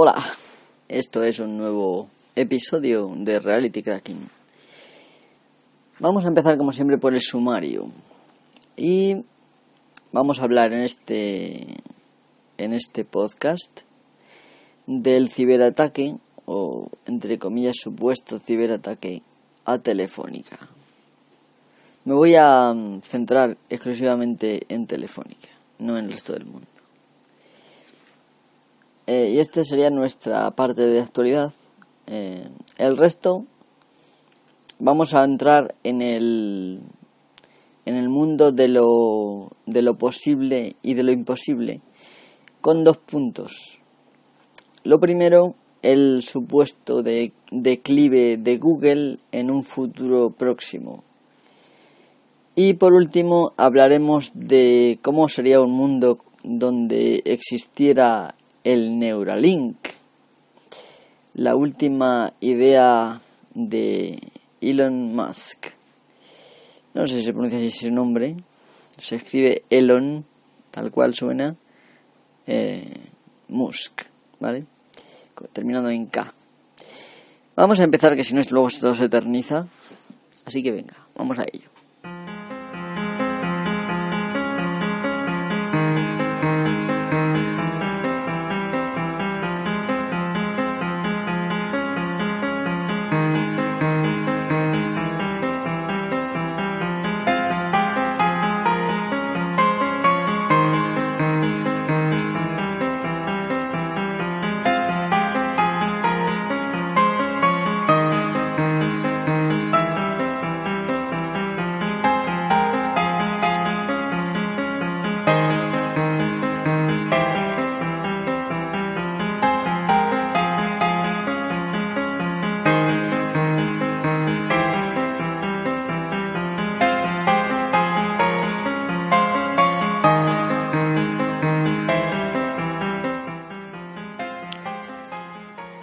Hola, esto es un nuevo episodio de Reality Cracking. Vamos a empezar como siempre por el sumario y vamos a hablar en este en este podcast del ciberataque o entre comillas supuesto ciberataque a Telefónica. Me voy a centrar exclusivamente en Telefónica, no en el resto del mundo. Eh, y esta sería nuestra parte de actualidad. Eh, el resto vamos a entrar en el en el mundo de lo de lo posible y de lo imposible con dos puntos. Lo primero, el supuesto de declive de Google en un futuro próximo. Y por último, hablaremos de cómo sería un mundo donde existiera el Neuralink, la última idea de Elon Musk. No sé si se pronuncia así su nombre. Se escribe Elon, tal cual suena. Eh, Musk, ¿vale? Terminando en K. Vamos a empezar, que si no, luego todo se eterniza. Así que venga, vamos a ello.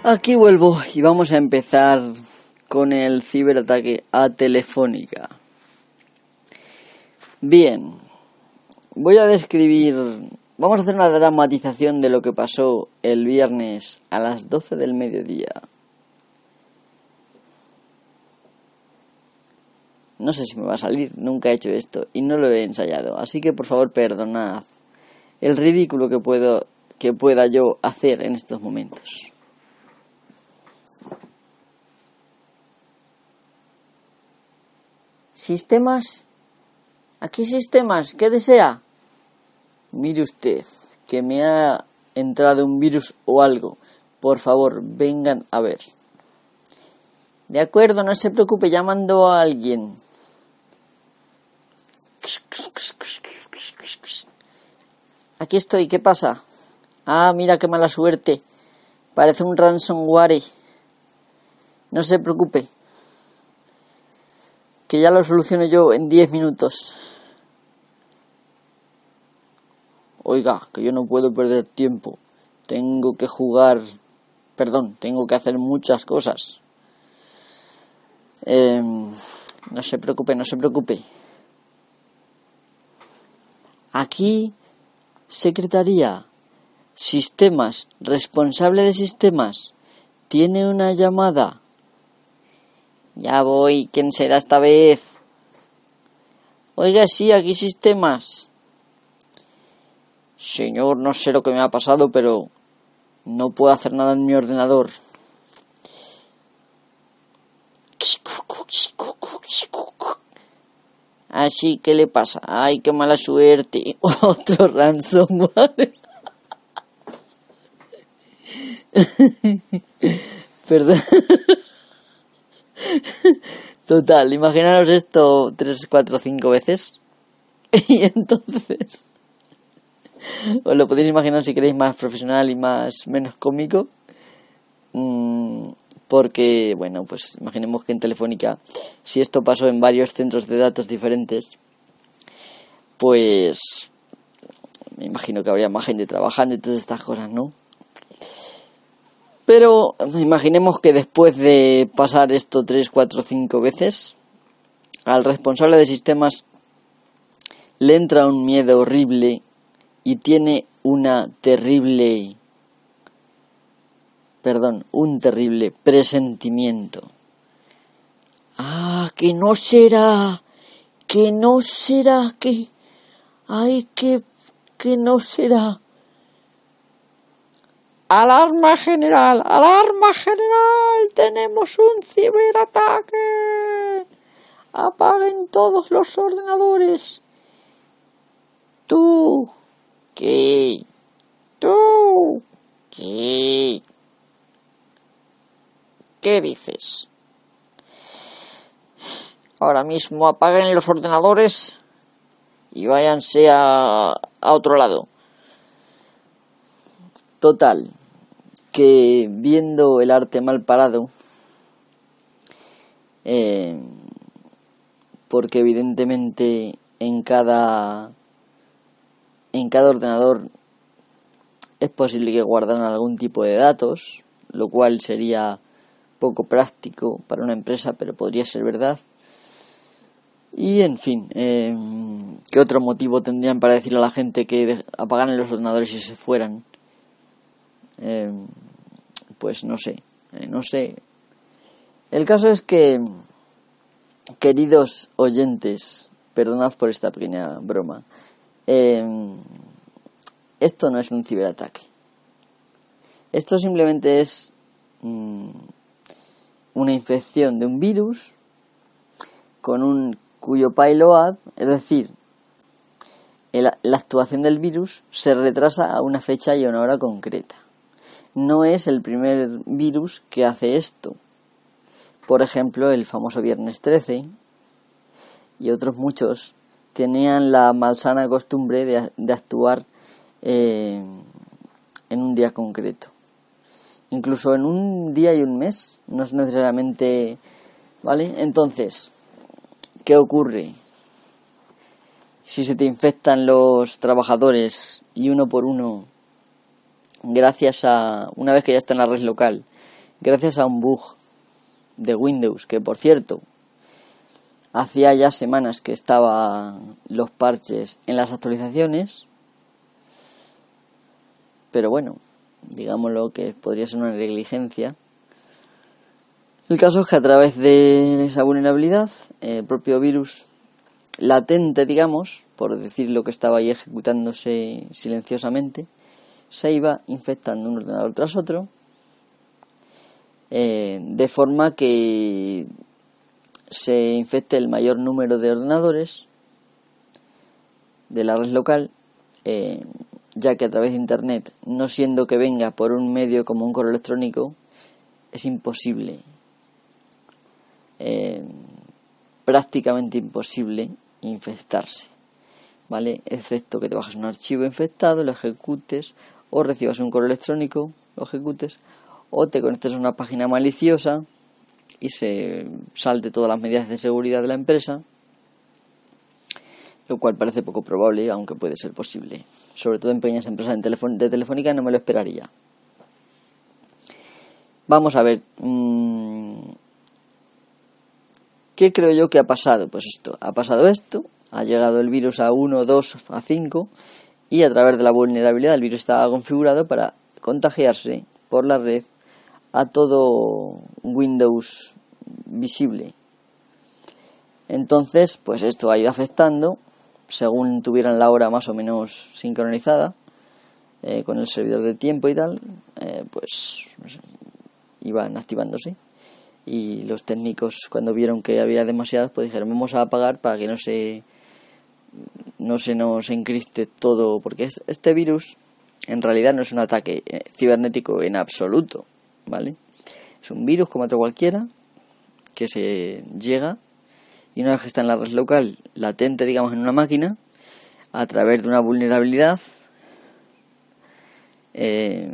Aquí vuelvo y vamos a empezar con el ciberataque a Telefónica. Bien, voy a describir, vamos a hacer una dramatización de lo que pasó el viernes a las 12 del mediodía. No sé si me va a salir, nunca he hecho esto y no lo he ensayado, así que por favor perdonad el ridículo que puedo que pueda yo hacer en estos momentos. Sistemas. Aquí sistemas. ¿Qué desea? Mire usted, que me ha entrado un virus o algo. Por favor, vengan a ver. De acuerdo, no se preocupe, llamando a alguien. Aquí estoy, ¿qué pasa? Ah, mira qué mala suerte. Parece un ransomware. No se preocupe, que ya lo soluciono yo en 10 minutos. Oiga, que yo no puedo perder tiempo. Tengo que jugar. Perdón, tengo que hacer muchas cosas. Em, no se preocupe, no se preocupe. Aquí, Secretaría, Sistemas, responsable de sistemas, tiene una llamada. Ya voy, ¿quién será esta vez? Oiga, sí, aquí sistemas. Señor, no sé lo que me ha pasado, pero no puedo hacer nada en mi ordenador. Así, ¿qué le pasa? Ay, qué mala suerte. Otro ransomware. Perdón. Total, imaginaros esto tres, cuatro, cinco veces. Y entonces. Os lo podéis imaginar si queréis más profesional y más menos cómico. Mm, porque, bueno, pues imaginemos que en Telefónica, si esto pasó en varios centros de datos diferentes, pues me imagino que habría más gente trabajando y todas estas cosas, ¿no? Pero imaginemos que después de pasar esto 3, 4, 5 veces, al responsable de sistemas le entra un miedo horrible y tiene una terrible perdón, un terrible presentimiento. Ah, que no será, que no será, que, ay, que, que no será. Alarma general, alarma general, tenemos un ciberataque. Apaguen todos los ordenadores. Tú, ¿qué? Tú, ¿qué? ¿Qué dices? Ahora mismo apaguen los ordenadores y váyanse a, a otro lado. Total, que viendo el arte mal parado, eh, porque evidentemente en cada en cada ordenador es posible que guardaran algún tipo de datos, lo cual sería poco práctico para una empresa, pero podría ser verdad. Y en fin, eh, ¿qué otro motivo tendrían para decir a la gente que apagaran los ordenadores y se fueran? Eh, pues no sé, eh, no sé. El caso es que, queridos oyentes, perdonad por esta pequeña broma, esto no es un ciberataque. Esto simplemente es mm, una infección de un virus con un cuyo payload, es decir, la actuación del virus se retrasa a una fecha y una hora concreta. No es el primer virus que hace esto. Por ejemplo, el famoso Viernes 13 y otros muchos tenían la malsana costumbre de, actuar eh, en un día concreto incluso en un día y un mes, no es necesariamente, ¿vale? Entonces, ¿qué ocurre? Si se te infectan los trabajadores y uno por uno, gracias a, una vez que ya está en la red local, gracias a un bug de Windows, que por cierto, hacía ya semanas que estaban los parches en las actualizaciones, pero bueno, digámoslo que podría ser una negligencia. El caso es que a través de esa vulnerabilidad, el propio virus latente, digamos, por decir lo que estaba ahí ejecutándose silenciosamente, se iba infectando un ordenador tras otro, eh, de forma que se infecte el mayor número de ordenadores de la red local eh, ya que a través de Internet, no siendo que venga por un medio como un correo electrónico, es imposible, eh, prácticamente imposible infectarse, ¿vale? Excepto que te bajes un archivo infectado, lo ejecutes, o recibas un correo electrónico, lo ejecutes, o te conectes a una página maliciosa y se salte todas las medidas de seguridad de la empresa, lo cual parece poco probable, aunque puede ser posible sobre todo en pequeñas empresas de Telefónica, no me lo esperaría. Vamos a ver. Mm, ¿Qué creo yo que ha pasado? Pues esto, ha pasado esto, ha llegado el virus a 1, 2, a 5 y a través de la vulnerabilidad el virus estaba configurado para contagiarse por la red a todo Windows visible. Entonces, pues esto ha ido afectando según tuvieran la hora más o menos sincronizada eh, con el servidor de tiempo y tal, eh, pues iban activándose. Y los técnicos cuando vieron que había demasiadas, pues dijeron vamos a apagar para que no se no se nos encriste todo, porque este virus en realidad no es un ataque eh, cibernético en absoluto, ¿vale? Es un virus como otro cualquiera que se llega y una vez que está en la red local latente, digamos, en una máquina, a través de una vulnerabilidad, eh,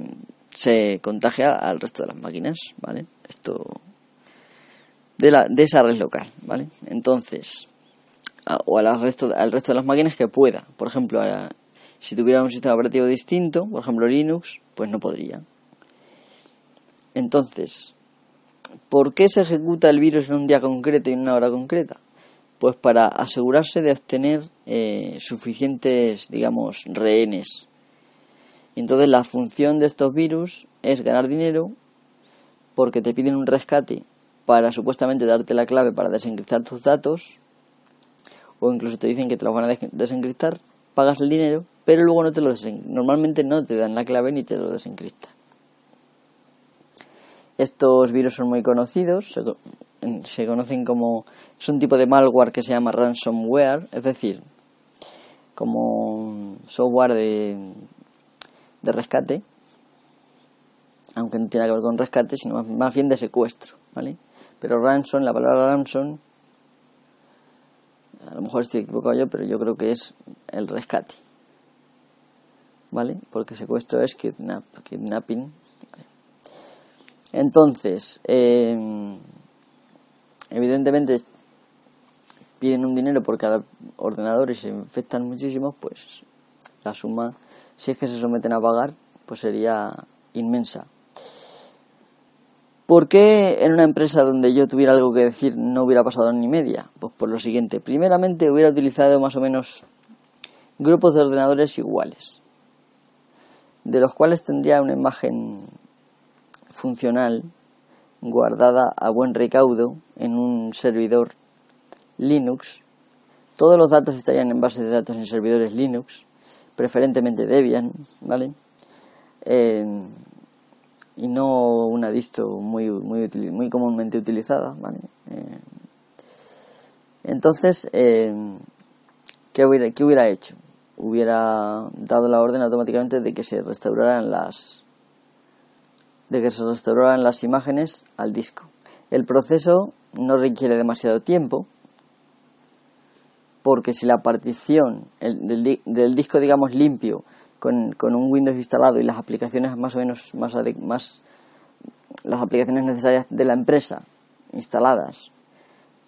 se contagia al resto de las máquinas, ¿vale? Esto de, la, de esa red local, ¿vale? Entonces, o al resto, al resto de las máquinas que pueda. Por ejemplo, si tuviera un sistema operativo distinto, por ejemplo Linux, pues no podría. Entonces, ¿por qué se ejecuta el virus en un día concreto y en una hora concreta? pues para asegurarse de obtener eh, suficientes, digamos, rehenes. entonces la función de estos virus es ganar dinero porque te piden un rescate para supuestamente darte la clave para desencriptar tus datos, o incluso te dicen que te los van a desencriptar, pagas el dinero, pero luego no te lo. Normalmente no te dan la clave ni te lo desencriptan. Estos virus son muy conocidos, se, conocen como... es un tipo de malware que se llama ransomware, es decir, como software de, de rescate, aunque no tiene que ver con rescate, sino más, más bien de secuestro, ¿vale? Pero ransom, la palabra ransom, a lo mejor estoy equivocado yo, pero yo creo que es el rescate, ¿vale? Porque secuestro es kidnap, kidnapping, entonces, eh, evidentemente piden un dinero por cada ordenador y se infectan muchísimos, pues la suma, si es que se someten a pagar, pues sería inmensa. ¿Por qué en una empresa donde yo tuviera algo que decir no hubiera pasado ni media? Pues por lo siguiente. Primeramente hubiera utilizado más o menos grupos de ordenadores iguales, de los cuales tendría una imagen funcional guardada a buen recaudo en un servidor Linux. Todos los datos estarían en base de datos en servidores Linux, preferentemente Debian, ¿vale? Eh, y no una distro muy, muy, muy comúnmente utilizada, ¿vale? Eh, entonces, eh, ¿qué, hubiera, ¿qué hubiera hecho? Hubiera dado la orden automáticamente de que se restauraran las de que se restauraran las imágenes al disco. El proceso no requiere demasiado tiempo, porque si la partición del, disco, digamos, limpio, con, un Windows instalado y las aplicaciones más o menos más, más las aplicaciones necesarias de la empresa instaladas,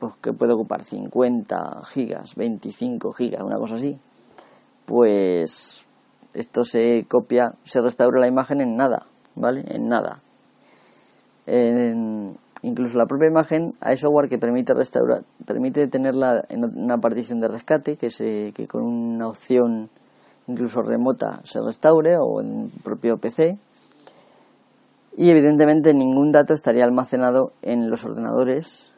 pues que puede ocupar 50 gigas, 25 gigas, una cosa así, pues esto se copia, se restaura la imagen en nada. ¿vale? En nada. incluso la propia imagen hay software que permite restaurar, permite tenerla en una partición de rescate que, se, que con una opción incluso remota se restaure o en propio PC. Y evidentemente ningún dato estaría almacenado en los ordenadores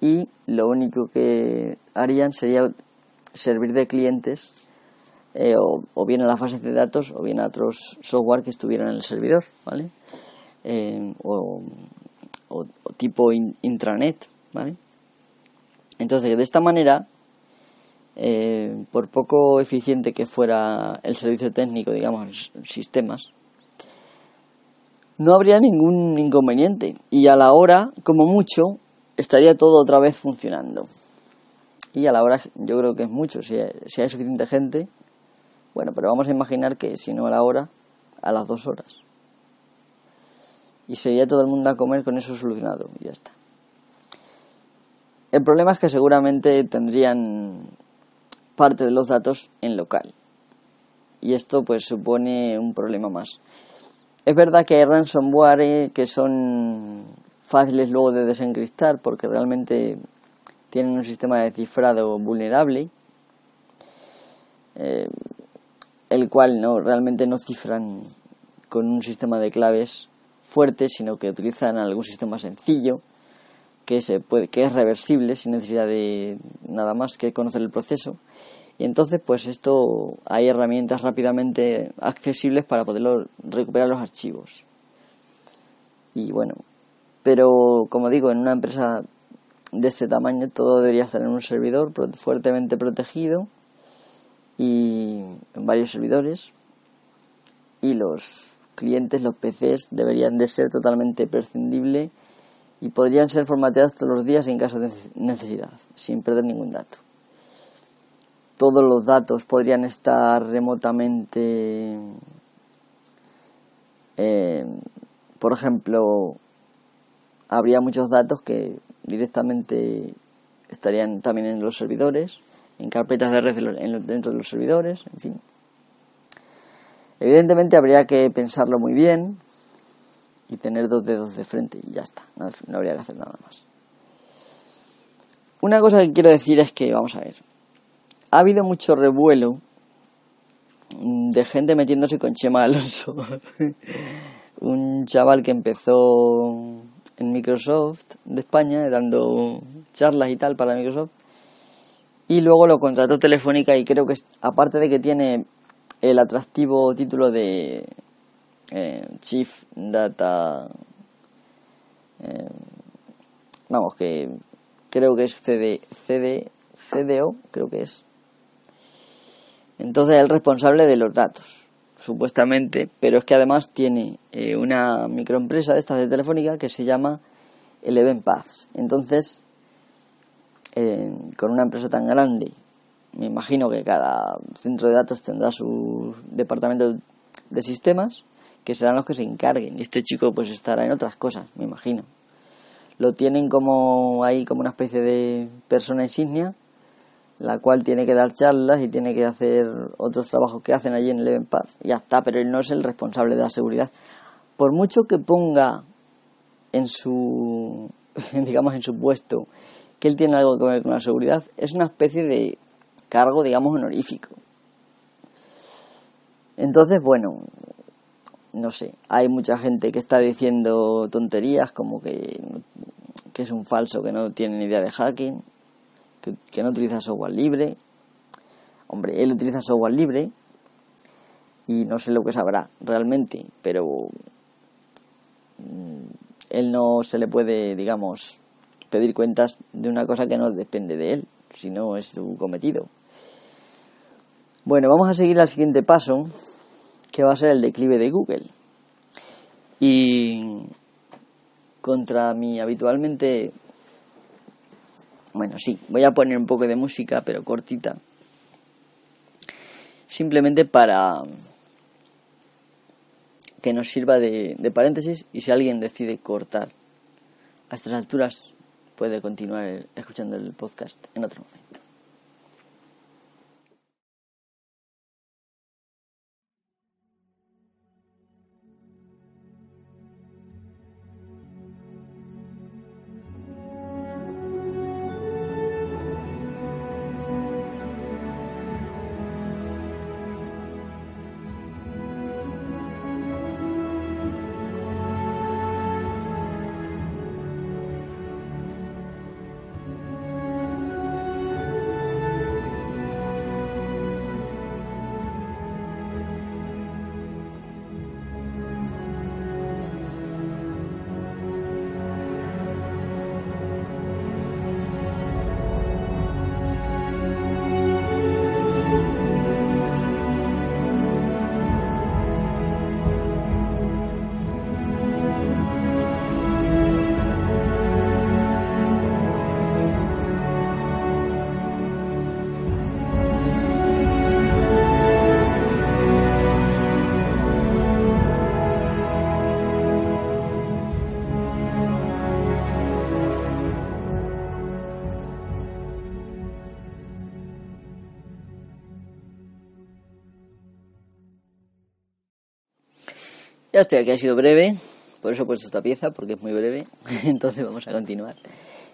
y lo único que harían sería servir de clientes eh, o, bien a la fase de datos o bien a otros software que estuvieran en el servidor, ¿vale? Eh, o, tipo intranet, ¿vale? Entonces, de esta manera, eh, por poco eficiente que fuera el servicio técnico, digamos, sistemas, no habría ningún inconveniente y a la hora, como mucho, estaría todo otra vez funcionando. Y a la hora yo creo que es mucho, si hay suficiente gente, bueno, pero vamos a imaginar que si no a la hora, a las dos horas. Y sería todo el mundo a comer con eso solucionado y ya está. El problema es que seguramente tendrían parte de los datos en local. Y esto pues supone un problema más. Es verdad que hay ransomware que son fáciles luego de desencriptar porque realmente tienen un sistema de cifrado vulnerable. Eh, el cual no realmente no cifran con un sistema de claves fuerte, sino que utilizan algún sistema sencillo que se puede que es reversible sin necesidad de nada más que conocer el proceso. Y entonces, pues esto hay herramientas rápidamente accesibles para poder recuperar los archivos. Y bueno, pero como digo, en una empresa de este tamaño todo debería estar en un servidor fuertemente protegido y en varios servidores y los clientes, los PCs deberían de ser totalmente prescindible y podrían ser formateados todos los días en caso de necesidad, sin perder ningún dato. Todos los datos podrían estar remotamente, eh, por ejemplo, habría muchos datos que directamente estarían también en los servidores en carpetas de red dentro de los servidores, en fin. Evidentemente habría que pensarlo muy bien y tener dos dedos de frente y ya está, no, no habría que hacer nada más. Una cosa que quiero decir es que, vamos a ver, ha habido mucho revuelo de gente metiéndose con Chema Alonso. un chaval que empezó en Microsoft de España, dando charlas y tal para Microsoft. Y luego lo contrató Telefónica y creo que, aparte de que tiene el atractivo título de eh, Chief Data... Eh, vamos, que creo que es CD, CD, CDO, creo que es. Entonces es el responsable de los datos, supuestamente, pero es que además tiene eh, una microempresa de estas de Telefónica que se llama Eleven Paths. Entonces, con una empresa tan grande, me imagino que cada centro de datos tendrá su departamento de sistemas que serán los que se encarguen. Y este chico pues estará en otras cosas, me imagino. Lo tienen como ahí como una especie de persona insignia, la cual tiene que dar charlas y tiene que hacer otros trabajos que hacen allí en el Event Path. Ya está, pero él no es el responsable de la seguridad. Por mucho que ponga en su digamos en su puesto que él tiene algo que ver con la seguridad, es una especie de cargo, digamos, honorífico. Entonces, bueno, no sé, hay mucha gente que está diciendo tonterías como que, que es un falso, que no tiene ni idea de hacking, que, que no utiliza software libre. Hombre, él utiliza software libre y no sé lo que sabrá realmente, pero mm, él no se le puede, digamos, pedir cuentas de una cosa que no depende de él, si no es su cometido. Bueno, vamos a seguir al siguiente paso, que va a ser el declive de Google. Y contra mi habitualmente... Bueno, sí, voy a poner un poco de música, pero cortita. Simplemente para que nos sirva de, de paréntesis y si alguien decide cortar a estas alturas puede continuar escuchando el podcast en otro momento. Ya estoy aquí, ha sido breve, por eso he puesto esta pieza, porque es muy breve. Entonces vamos a continuar.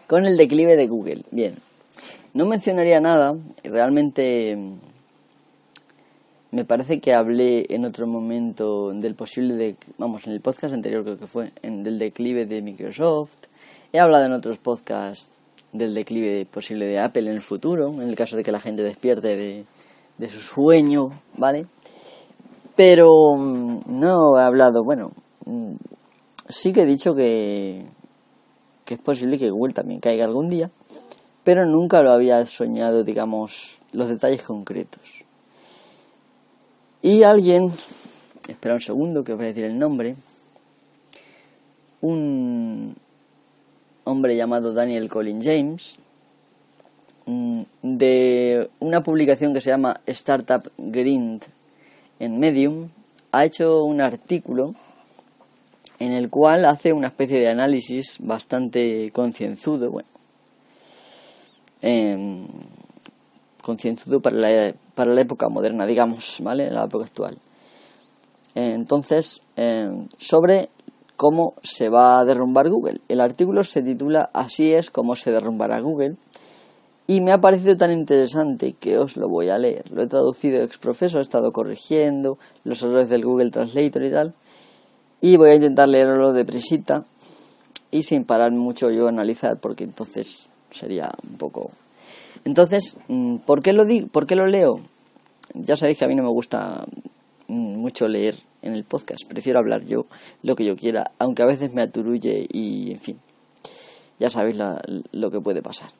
Con el declive de Google. Bien, no mencionaría nada, realmente mm, me parece que hablé en otro momento del posible, de, vamos, en el podcast anterior creo que fue, en, del declive de Microsoft. He hablado en otros podcasts del declive posible de Apple en el futuro, en el caso de que la gente despierte de, de su sueño, ¿vale? Pero mm, no he hablado, bueno, mm, sí que he dicho que, que es posible que Google también caiga algún día, pero nunca lo había soñado, digamos, los detalles concretos. Y alguien, espera un segundo que os voy a decir el nombre, un hombre llamado Daniel Colin James, mm, de una publicación que se llama Startup Grind en Medium, ha hecho un artículo en el cual hace una especie de análisis bastante concienzudo, bueno, eh, concienzudo para la, para la época moderna, digamos, ¿vale? La época actual. entonces, em, sobre cómo se va a derrumbar Google. El artículo se titula Así es como se derrumbará Google y me ha parecido tan interesante que os lo voy a leer. Lo he traducido ex profeso, he estado corrigiendo los errores del Google Translator y tal. Y voy a intentar leerlo de presita y sin parar mucho yo a analizar, porque entonces sería un poco... Entonces, mm, ¿por qué lo, digo? ¿por qué lo leo? Ya sabéis que a mí no me gusta mm, mucho leer en el podcast, prefiero hablar yo lo que yo quiera, aunque a veces me aturulle y, en fin, ya sabéis lo que puede pasar.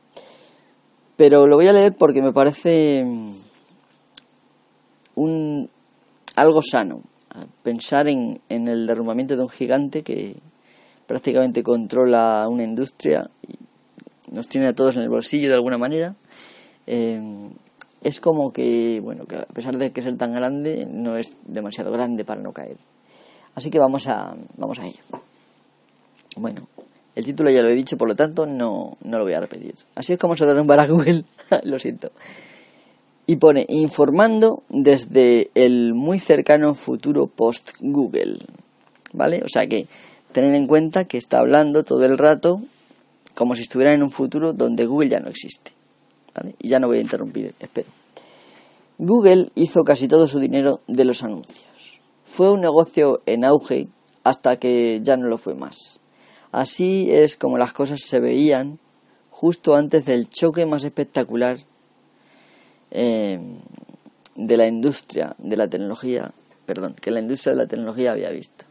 Pero lo voy a leer porque me parece mm, un, algo sano, pensar en, en el derrumbamiento de un gigante que prácticamente controla una industria y nos tiene a todos en el bolsillo de alguna manera. Eh, es como que, bueno, que a pesar de que ser tan grande, no es demasiado grande para no caer. Así que vamos a, vamos a ello. Bueno, el título ya lo he dicho, por lo tanto no, no lo voy a repetir. Así es como se derrumbará Google, lo siento. Y pone, informando desde el muy cercano futuro post-Google. ¿Vale? O sea que tener en cuenta que está hablando todo el rato como si estuviera en un futuro donde Google ya no existe. ¿Vale? Y ya no voy a interrumpir, espero. Google hizo casi todo su dinero de los anuncios. Fue un negocio en auge hasta que ya no lo fue más. Así es como las cosas se veían justo antes del choque más espectacular eh, de la industria de la tecnología, perdón, que la industria de la tecnología había visto.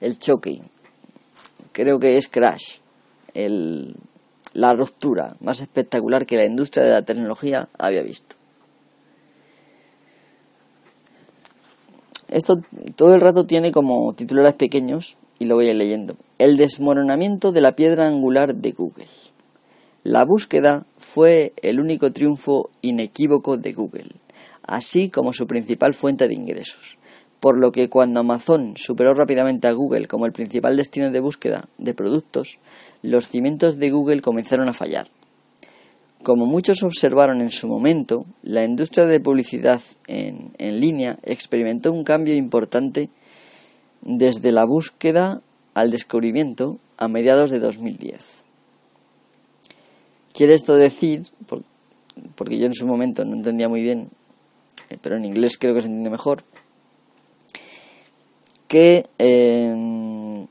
El choque, creo que es crash, la ruptura más espectacular que la industria de la tecnología había visto. Esto todo el rato tiene como titulares pequeños y lo voy a ir leyendo. El desmoronamiento de la piedra angular de Google. La búsqueda fue el único triunfo inequívoco de Google, así como su principal fuente de ingresos, por lo que cuando Amazon superó rápidamente a Google como el principal destino de búsqueda de productos, los cimientos de Google comenzaron a fallar. Como muchos observaron en su momento, la industria de publicidad en, en línea experimentó un cambio importante desde la búsqueda al descubrimiento a mediados de 2010. Quiere esto decir, porque yo en su momento no entendía muy bien, eh, pero en inglés creo que se entiende mejor, que, eh,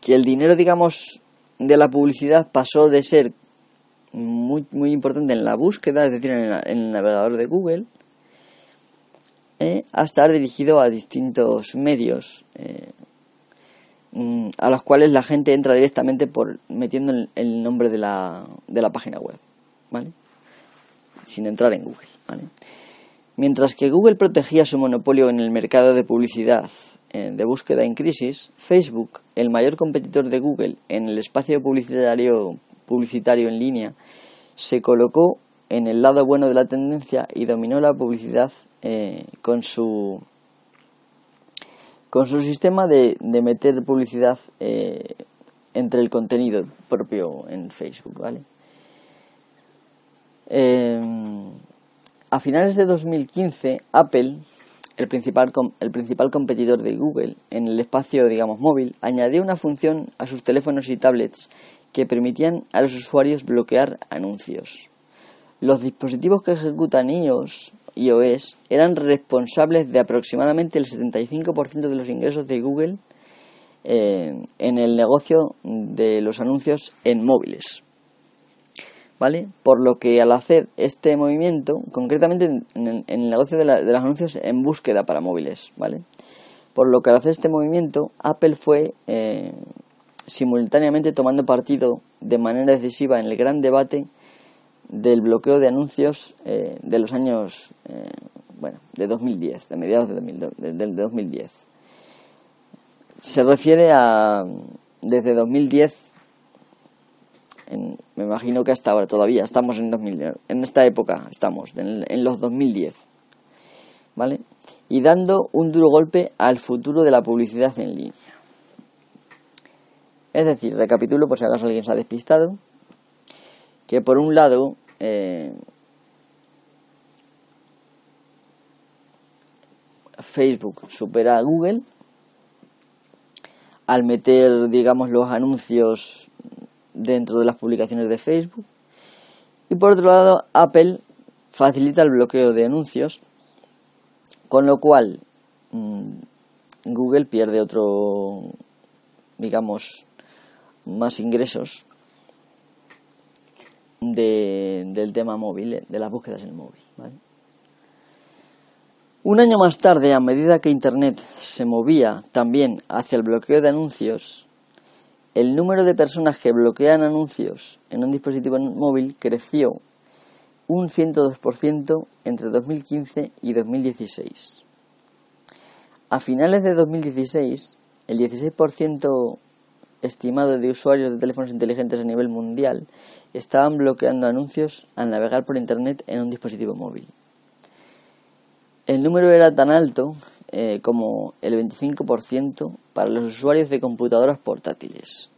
que el dinero, digamos, de la publicidad pasó de ser muy, muy importante en la búsqueda, es decir, en, el navegador de Google, eh, a estar dirigido a distintos medios Mm, a los cuales la gente entra directamente por metiendo el, nombre de la, de la página web, ¿vale? Sin entrar en Google, ¿vale? Mientras que Google protegía su monopolio en el mercado de publicidad eh, de búsqueda en crisis, Facebook, el mayor competidor de Google en el espacio publicitario, publicitario en línea, se colocó en el lado bueno de la tendencia y dominó la publicidad eh, con su con su sistema de, de meter publicidad eh, entre el contenido propio en Facebook, ¿vale? Em, a finales de 2015, Apple, el principal, el principal competidor de Google en el espacio, digamos, móvil, añadió una función a sus teléfonos y tablets que permitían a los usuarios bloquear anuncios. Los dispositivos que ejecutan iOS iOS eran responsables de aproximadamente el 75% de los ingresos de Google eh, en el negocio de los anuncios en móviles. ¿Vale? Por lo que al hacer este movimiento, concretamente en, el negocio de, los anuncios en búsqueda para móviles, ¿vale? Por lo que al hacer este movimiento, Apple fue eh, simultáneamente tomando partido de manera decisiva en el gran debate del bloqueo de anuncios eh, de los años, eh, bueno, de 2010, de mediados de, de, 2010. Se refiere a, desde 2010, me imagino que hasta ahora todavía, estamos en 2010, en esta época estamos, en, en los 2010, ¿vale? Y dando un duro golpe al futuro de la publicidad en línea. Es decir, recapitulo por si acaso alguien se ha despistado, que por un lado eh, Facebook supera a Google al meter, digamos, los anuncios dentro de las publicaciones de Facebook. Y por otro lado, Apple facilita el bloqueo de anuncios, con lo cual mm, Google pierde otro, digamos, más ingresos del tema móvil, eh, de las búsquedas en el móvil. Un año más tarde, a medida que Internet se movía también hacia el bloqueo de anuncios, el número de personas que bloquean anuncios en un dispositivo móvil creció un 102% entre 2015 y 2016. A finales de 2016, el 16% estimado de usuarios de teléfonos inteligentes a nivel mundial estaban bloqueando anuncios al navegar por Internet en un dispositivo móvil. El número era tan alto eh, como el 25% para los usuarios de computadoras portátiles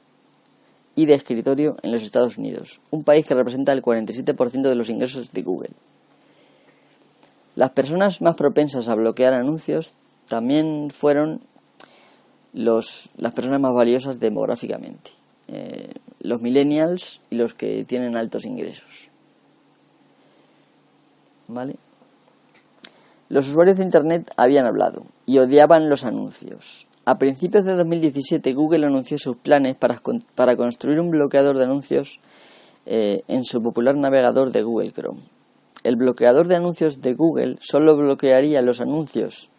y de escritorio en los Estados Unidos, un país que representa el 47% de los ingresos de Google. Las personas más propensas a bloquear anuncios también fueron las personas más valiosas demográficamente, eh, los millennials y los que tienen altos ingresos. ¿Vale? Los usuarios de Internet habían hablado y odiaban los anuncios. A principios de 2017 Google anunció sus planes para, para construir un bloqueador de anuncios eh, en su popular navegador de Google Chrome. El bloqueador de anuncios de Google solo bloquearía los anuncios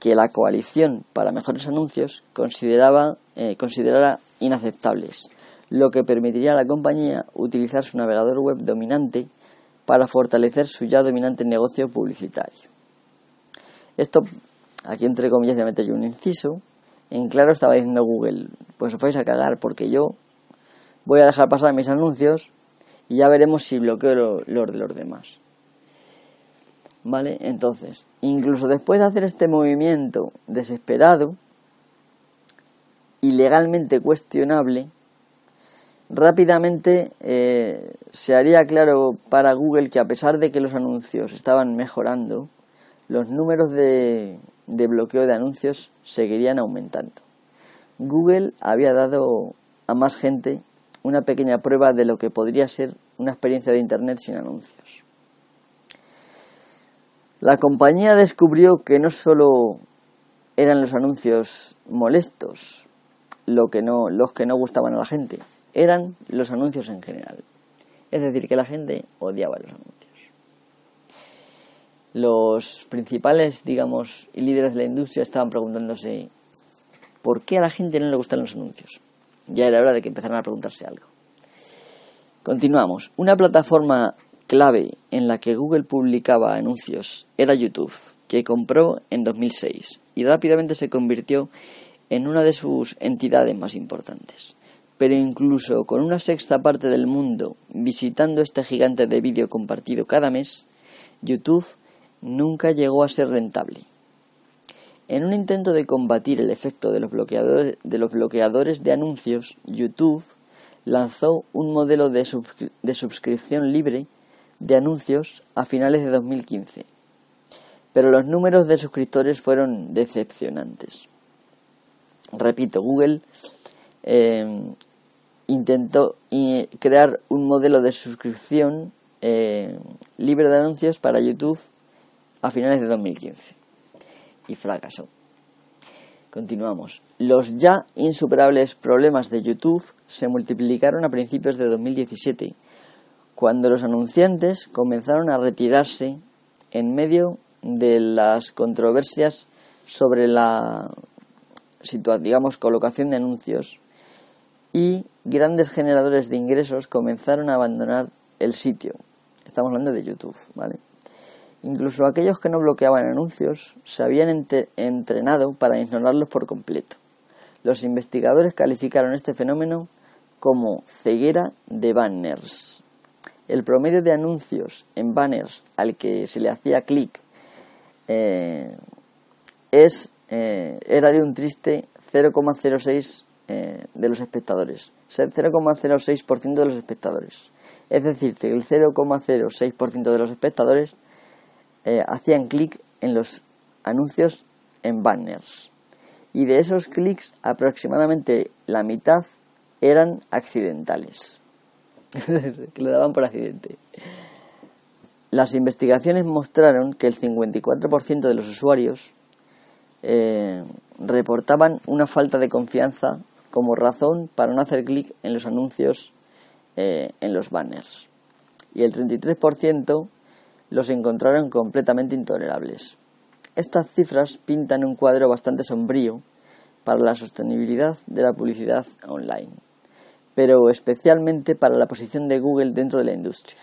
que la coalición para mejores anuncios consideraba, eh, considerara inaceptables, lo que permitiría a la compañía utilizar su navegador web dominante para fortalecer su ya dominante negocio publicitario. Esto, aquí entre comillas, ya meto un inciso. En claro estaba diciendo Google, pues os vais a cagar porque yo voy a dejar pasar mis anuncios y ya veremos si bloqueo los de los demás. ¿Vale? Entonces, incluso después de hacer este movimiento desesperado y legalmente cuestionable, rápidamente eh, se haría claro para Google que a pesar de que los anuncios estaban mejorando, los números de, de bloqueo de anuncios seguirían aumentando. Google había dado a más gente una pequeña prueba de lo que podría ser una experiencia de Internet sin anuncios. La compañía descubrió que no solo eran los anuncios molestos lo que no, los que no gustaban a la gente, eran los anuncios en general. Es decir, que la gente odiaba los anuncios. Los principales, digamos, líderes de la industria estaban preguntándose por qué a la gente no le gustan los anuncios. Ya era hora de que empezaran a preguntarse algo. Continuamos. Una plataforma clave en la que Google publicaba anuncios era YouTube, que compró en 2006 y rápidamente se convirtió en una de sus entidades más importantes. Pero incluso con una sexta parte del mundo visitando este gigante de vídeo compartido cada mes, YouTube nunca llegó a ser rentable. En un intento de combatir el efecto de los bloqueadores de, anuncios, YouTube lanzó un modelo de, de suscripción libre de anuncios a finales de 2015, pero los números de suscriptores fueron decepcionantes. Repito, Google eh, intentó eh, crear un modelo de suscripción eh, libre de anuncios para YouTube a finales de 2015 y fracasó. Continuamos. Los ya insuperables problemas de YouTube se multiplicaron a principios de 2017 cuando los anunciantes comenzaron a retirarse en medio de las controversias sobre la digamos colocación de anuncios y grandes generadores de ingresos comenzaron a abandonar el sitio. Estamos hablando de YouTube, ¿vale? Incluso aquellos que no bloqueaban anuncios se habían entrenado para ignorarlos por completo. Los investigadores calificaron este fenómeno como ceguera de banners el promedio de anuncios en banners al que se le hacía clic eh, es, eh, era de un triste 0,06 eh, de los espectadores, o sea, 0,06% de los espectadores. Es decir, que el 0,06% de los espectadores hacían clic en los anuncios en banners. Y de esos clics, aproximadamente la mitad eran accidentales. que lo daban por accidente. Las investigaciones mostraron que el 54% de los usuarios eh, reportaban una falta de confianza como razón para no hacer clic en los anuncios eh, en los banners. Y el 33% los encontraron completamente intolerables. Estas cifras pintan un cuadro bastante sombrío para la sostenibilidad de la publicidad online, pero especialmente para la posición de Google dentro de la industria.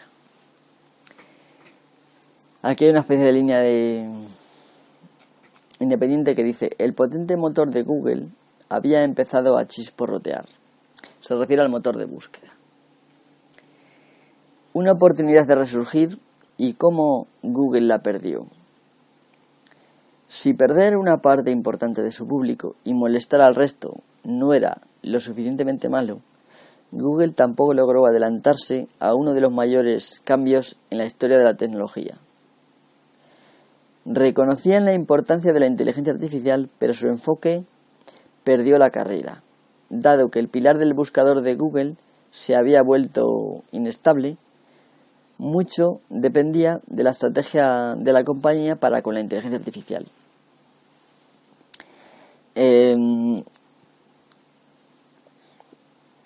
Aquí hay una especie de línea de independiente que dice, el potente motor de Google había empezado a chisporrotear. Se refiere al motor de búsqueda. Una oportunidad de resurgir y cómo Google la perdió. Si perder una parte importante de su público y molestar al resto no era lo suficientemente malo, Google tampoco logró adelantarse a uno de los mayores cambios en la historia de la tecnología. Reconocían la importancia de la inteligencia artificial, pero su enfoque perdió la carrera, dado que el pilar del buscador de Google se había vuelto inestable, mucho dependía de la estrategia de la compañía para con la inteligencia artificial. Em,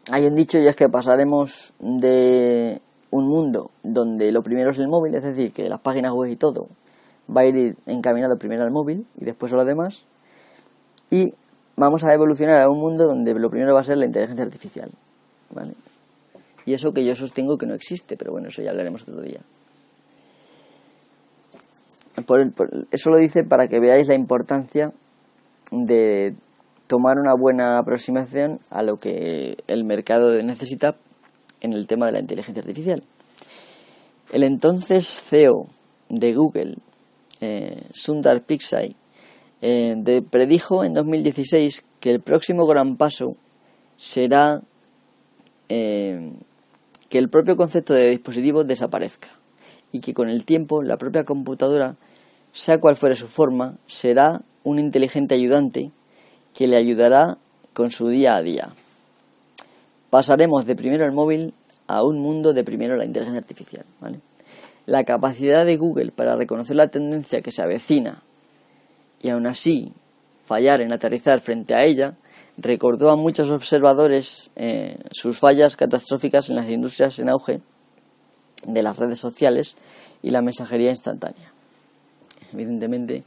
hay un dicho y es que pasaremos de un mundo donde lo primero es el móvil, es decir, que las páginas web y todo va a ir encaminado primero al móvil y después a lo demás. Y vamos a evolucionar a un mundo donde lo primero va a ser la inteligencia artificial. ¿vale? Y eso que yo sostengo que no existe, pero bueno, eso ya hablaremos otro día. eso lo dice para que veáis la importancia de tomar una buena aproximación a lo que el mercado necesita en el tema de la inteligencia artificial. El entonces CEO de Google, eh, Sundar Pichai, eh, predijo en 2016 que el próximo gran paso será eh, que el propio concepto de dispositivo desaparezca y que con el tiempo la propia computadora, sea cual fuere su forma, será un inteligente ayudante que le ayudará con su día a día. Pasaremos de primero el móvil a un mundo de primero la inteligencia artificial. La capacidad de Google para reconocer la tendencia que se avecina y aún así fallar en aterrizar frente a ella, recordó a muchos observadores eh, sus fallas catastróficas en las industrias en auge de las redes sociales y la mensajería instantánea. Evidentemente,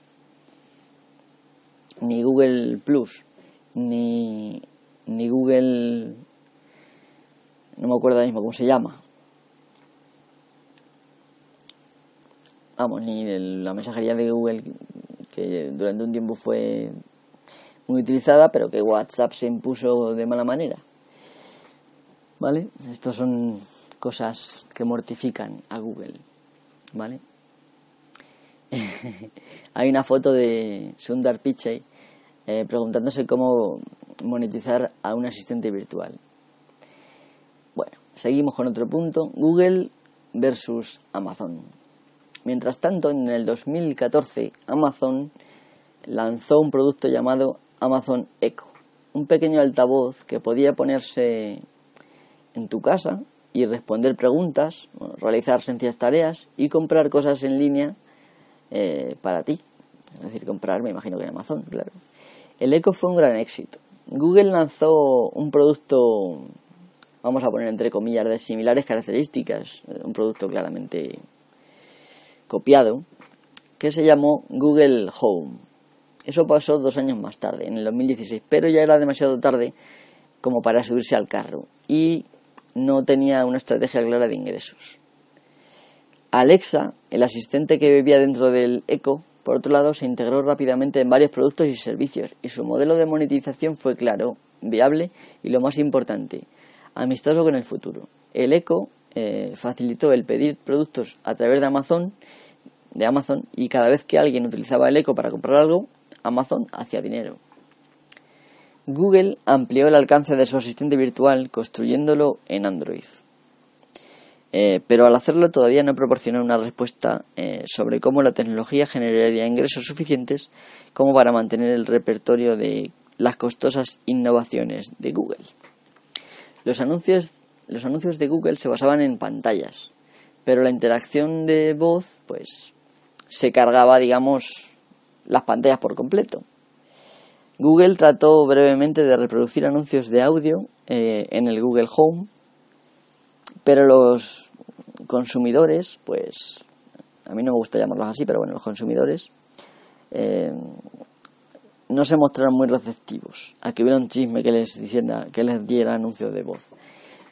ni Google Plus, ni, ni Google, no me acuerdo ahora mismo cómo se llama, vamos, ni la mensajería de Google que durante un tiempo fue muy utilizada, pero que WhatsApp se impuso de mala manera. ¿Vale? Estas son cosas que mortifican a Google. ¿Vale? Hay una foto de Sundar Pichai eh, preguntándose cómo monetizar a un asistente virtual. Bueno, seguimos con otro punto. Google versus Amazon. Mientras tanto, en el 2014, Amazon lanzó un producto llamado Amazon Echo, un pequeño altavoz que podía ponerse en tu casa y responder preguntas, realizar sencillas tareas y comprar cosas en línea eh, para ti. Es decir, comprar, me imagino que en Amazon, claro. El Echo fue un gran éxito. Google lanzó un producto, vamos a poner entre comillas, de similares características, un producto claramente copiado que se llamó Google Home. Eso pasó dos años más tarde, en el 2016, pero ya era demasiado tarde como para subirse al carro y no tenía una estrategia clara de ingresos. Alexa, el asistente que vivía dentro del Echo, por otro lado, se integró rápidamente en varios productos y servicios y su modelo de monetización fue claro, viable y lo más importante, amistoso con el futuro. El Echo eh, facilitó el pedir productos a través de Amazon, de Amazon y cada vez que alguien utilizaba el Echo para comprar algo, Amazon hacía dinero. Google amplió el alcance de su asistente virtual construyéndolo en Android. Eh, pero al hacerlo todavía no proporcionó una respuesta eh, sobre cómo la tecnología generaría ingresos suficientes como para mantener el repertorio de las costosas innovaciones de Google. Los anuncios los anuncios de Google se basaban en pantallas, pero la interacción de voz, pues, se cargaba, digamos, las pantallas por completo. Google trató brevemente de reproducir anuncios de audio eh, en el Google Home, pero los consumidores, pues, a mí no me gusta llamarlos así, pero bueno, los consumidores eh, no se mostraron muy receptivos a que hubiera un chisme que les, dijera, que les diera anuncios de voz.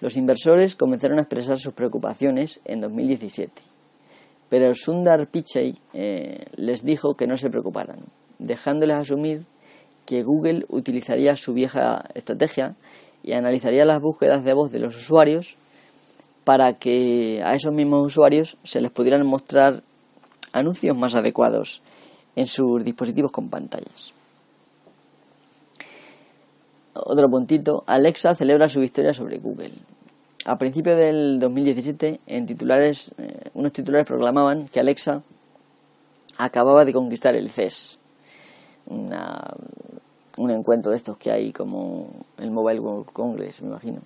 Los inversores comenzaron a expresar sus preocupaciones en 2017, pero Sundar Pichai eh, les dijo que no se preocuparan, dejándoles asumir que Google utilizaría su vieja estrategia y analizaría las búsquedas de voz de los usuarios para que a esos mismos usuarios se les pudieran mostrar anuncios más adecuados en sus dispositivos con pantallas. Otro puntito, Alexa celebra su victoria sobre Google. A principios del 2017, en titulares, eh, unos titulares proclamaban que Alexa acababa de conquistar el CES, un encuentro de estos que hay como el Mobile World Congress, me imagino.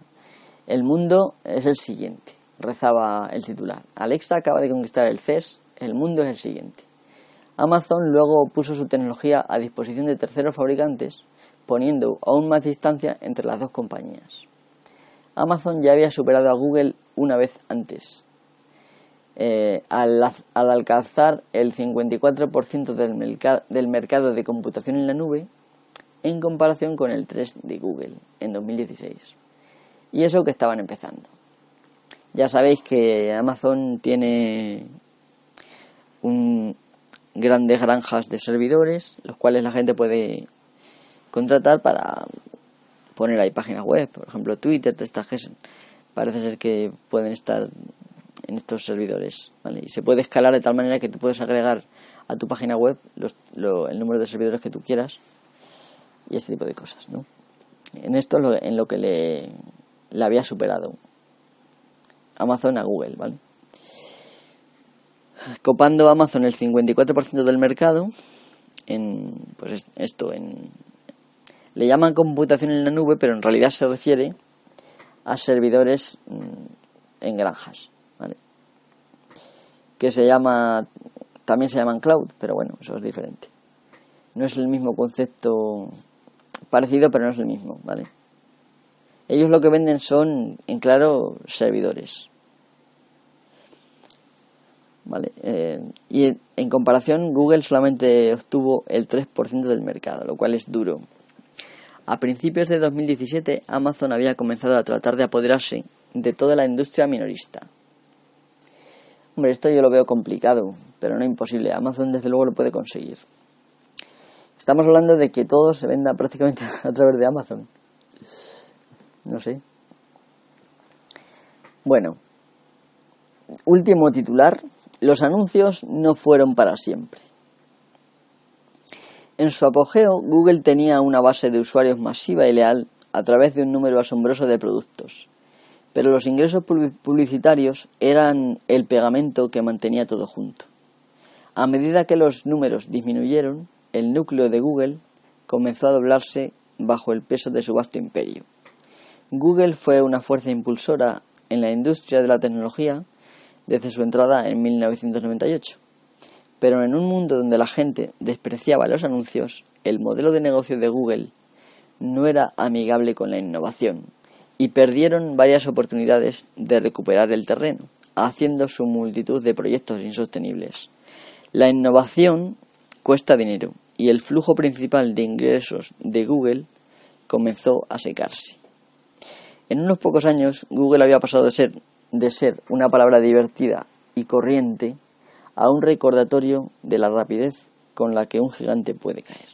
El mundo es el siguiente, rezaba el titular. Alexa acaba de conquistar el CES, el mundo es el siguiente. Amazon luego puso su tecnología a disposición de terceros fabricantes, poniendo aún más distancia entre las dos compañías. Amazon ya había superado a Google una vez antes, eh, al, alcanzar el 54% del, del mercado de computación en la nube en comparación con el 3 de Google en 2016. Y eso que estaban empezando. Ya sabéis que Amazon tiene un, grandes granjas de servidores, los cuales la gente puede contratar para poner ahí páginas web, por ejemplo Twitter, que parece ser que pueden estar en estos servidores, Y se puede escalar de tal manera que tú puedes agregar a tu página web el número de servidores que tú quieras y ese tipo de cosas, ¿no? En esto lo, en lo que le, le había superado Amazon a Google, ¿vale? Copando Amazon el 54% del mercado en pues esto en le llaman computación en la nube, pero en realidad se refiere a servidores mm, en granjas, ¿vale? Que se llama también se llaman cloud, pero bueno, eso es diferente. No es el mismo concepto parecido, pero no es el mismo, ¿vale? Ellos lo que venden son, en claro, servidores. ¿Vale? Eh, y en comparación, Google solamente obtuvo el 3% del mercado, lo cual es duro. A principios de 2017, Amazon había comenzado a tratar de apoderarse de toda la industria minorista. Hombre, esto yo lo veo complicado, pero no imposible. Amazon desde luego lo puede conseguir. Estamos hablando de que todo se venda prácticamente a través de Amazon. No sé. Bueno, último titular. Los anuncios no fueron para siempre. En su apogeo, Google tenía una base de usuarios masiva y leal a través de un número asombroso de productos. Pero los ingresos publicitarios eran el pegamento que mantenía todo junto. A medida que los números disminuyeron, el núcleo de Google comenzó a doblarse bajo el peso de su vasto imperio. Google fue una fuerza impulsora en la industria de la tecnología desde su entrada en 1998. Pero en un mundo donde la gente despreciaba los anuncios, el modelo de negocio de Google no era amigable con la innovación y perdieron varias oportunidades de recuperar el terreno, haciendo su multitud de proyectos insostenibles. La innovación cuesta dinero y el flujo principal de ingresos de Google comenzó a secarse. En unos pocos años, Google había pasado de ser, de ser una palabra divertida y corriente a un recordatorio de la rapidez con la que un gigante puede caer.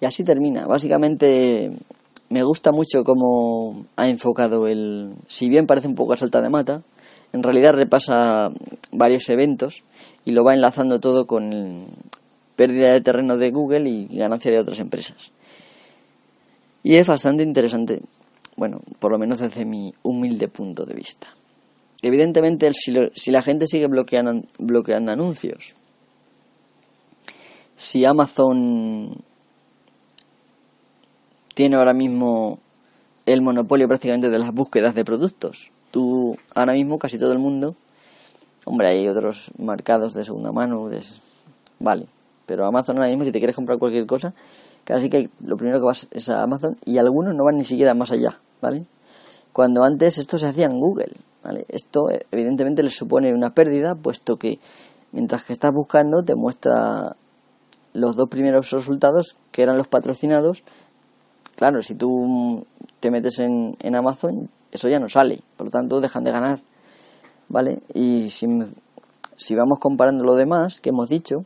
Y así termina. Básicamente me gusta mucho cómo ha enfocado el... Si bien parece un poco a salta de mata, en realidad repasa varios eventos y lo va enlazando todo con pérdida de terreno de Google y ganancia de otras empresas. Y es bastante interesante, bueno, por lo menos desde mi humilde punto de vista. Evidentemente, si, la gente sigue bloqueando, bloqueando anuncios, si Amazon tiene ahora mismo el monopolio prácticamente de las búsquedas de productos, tú ahora mismo casi todo el mundo, hombre, hay otros mercados de segunda mano, vale, pero Amazon ahora mismo si te quieres comprar cualquier cosa, Casi que lo primero que vas es a Amazon y algunos no van ni siquiera más allá, ¿vale? Cuando antes esto se hacía en Google, ¿vale? Esto evidentemente les supone una pérdida, puesto que mientras que estás buscando te muestra los dos primeros resultados que eran los patrocinados. Claro, si tú te metes en, en Amazon, eso ya no sale, por lo tanto dejan de ganar, ¿vale? Y si, vamos comparando lo demás que hemos dicho,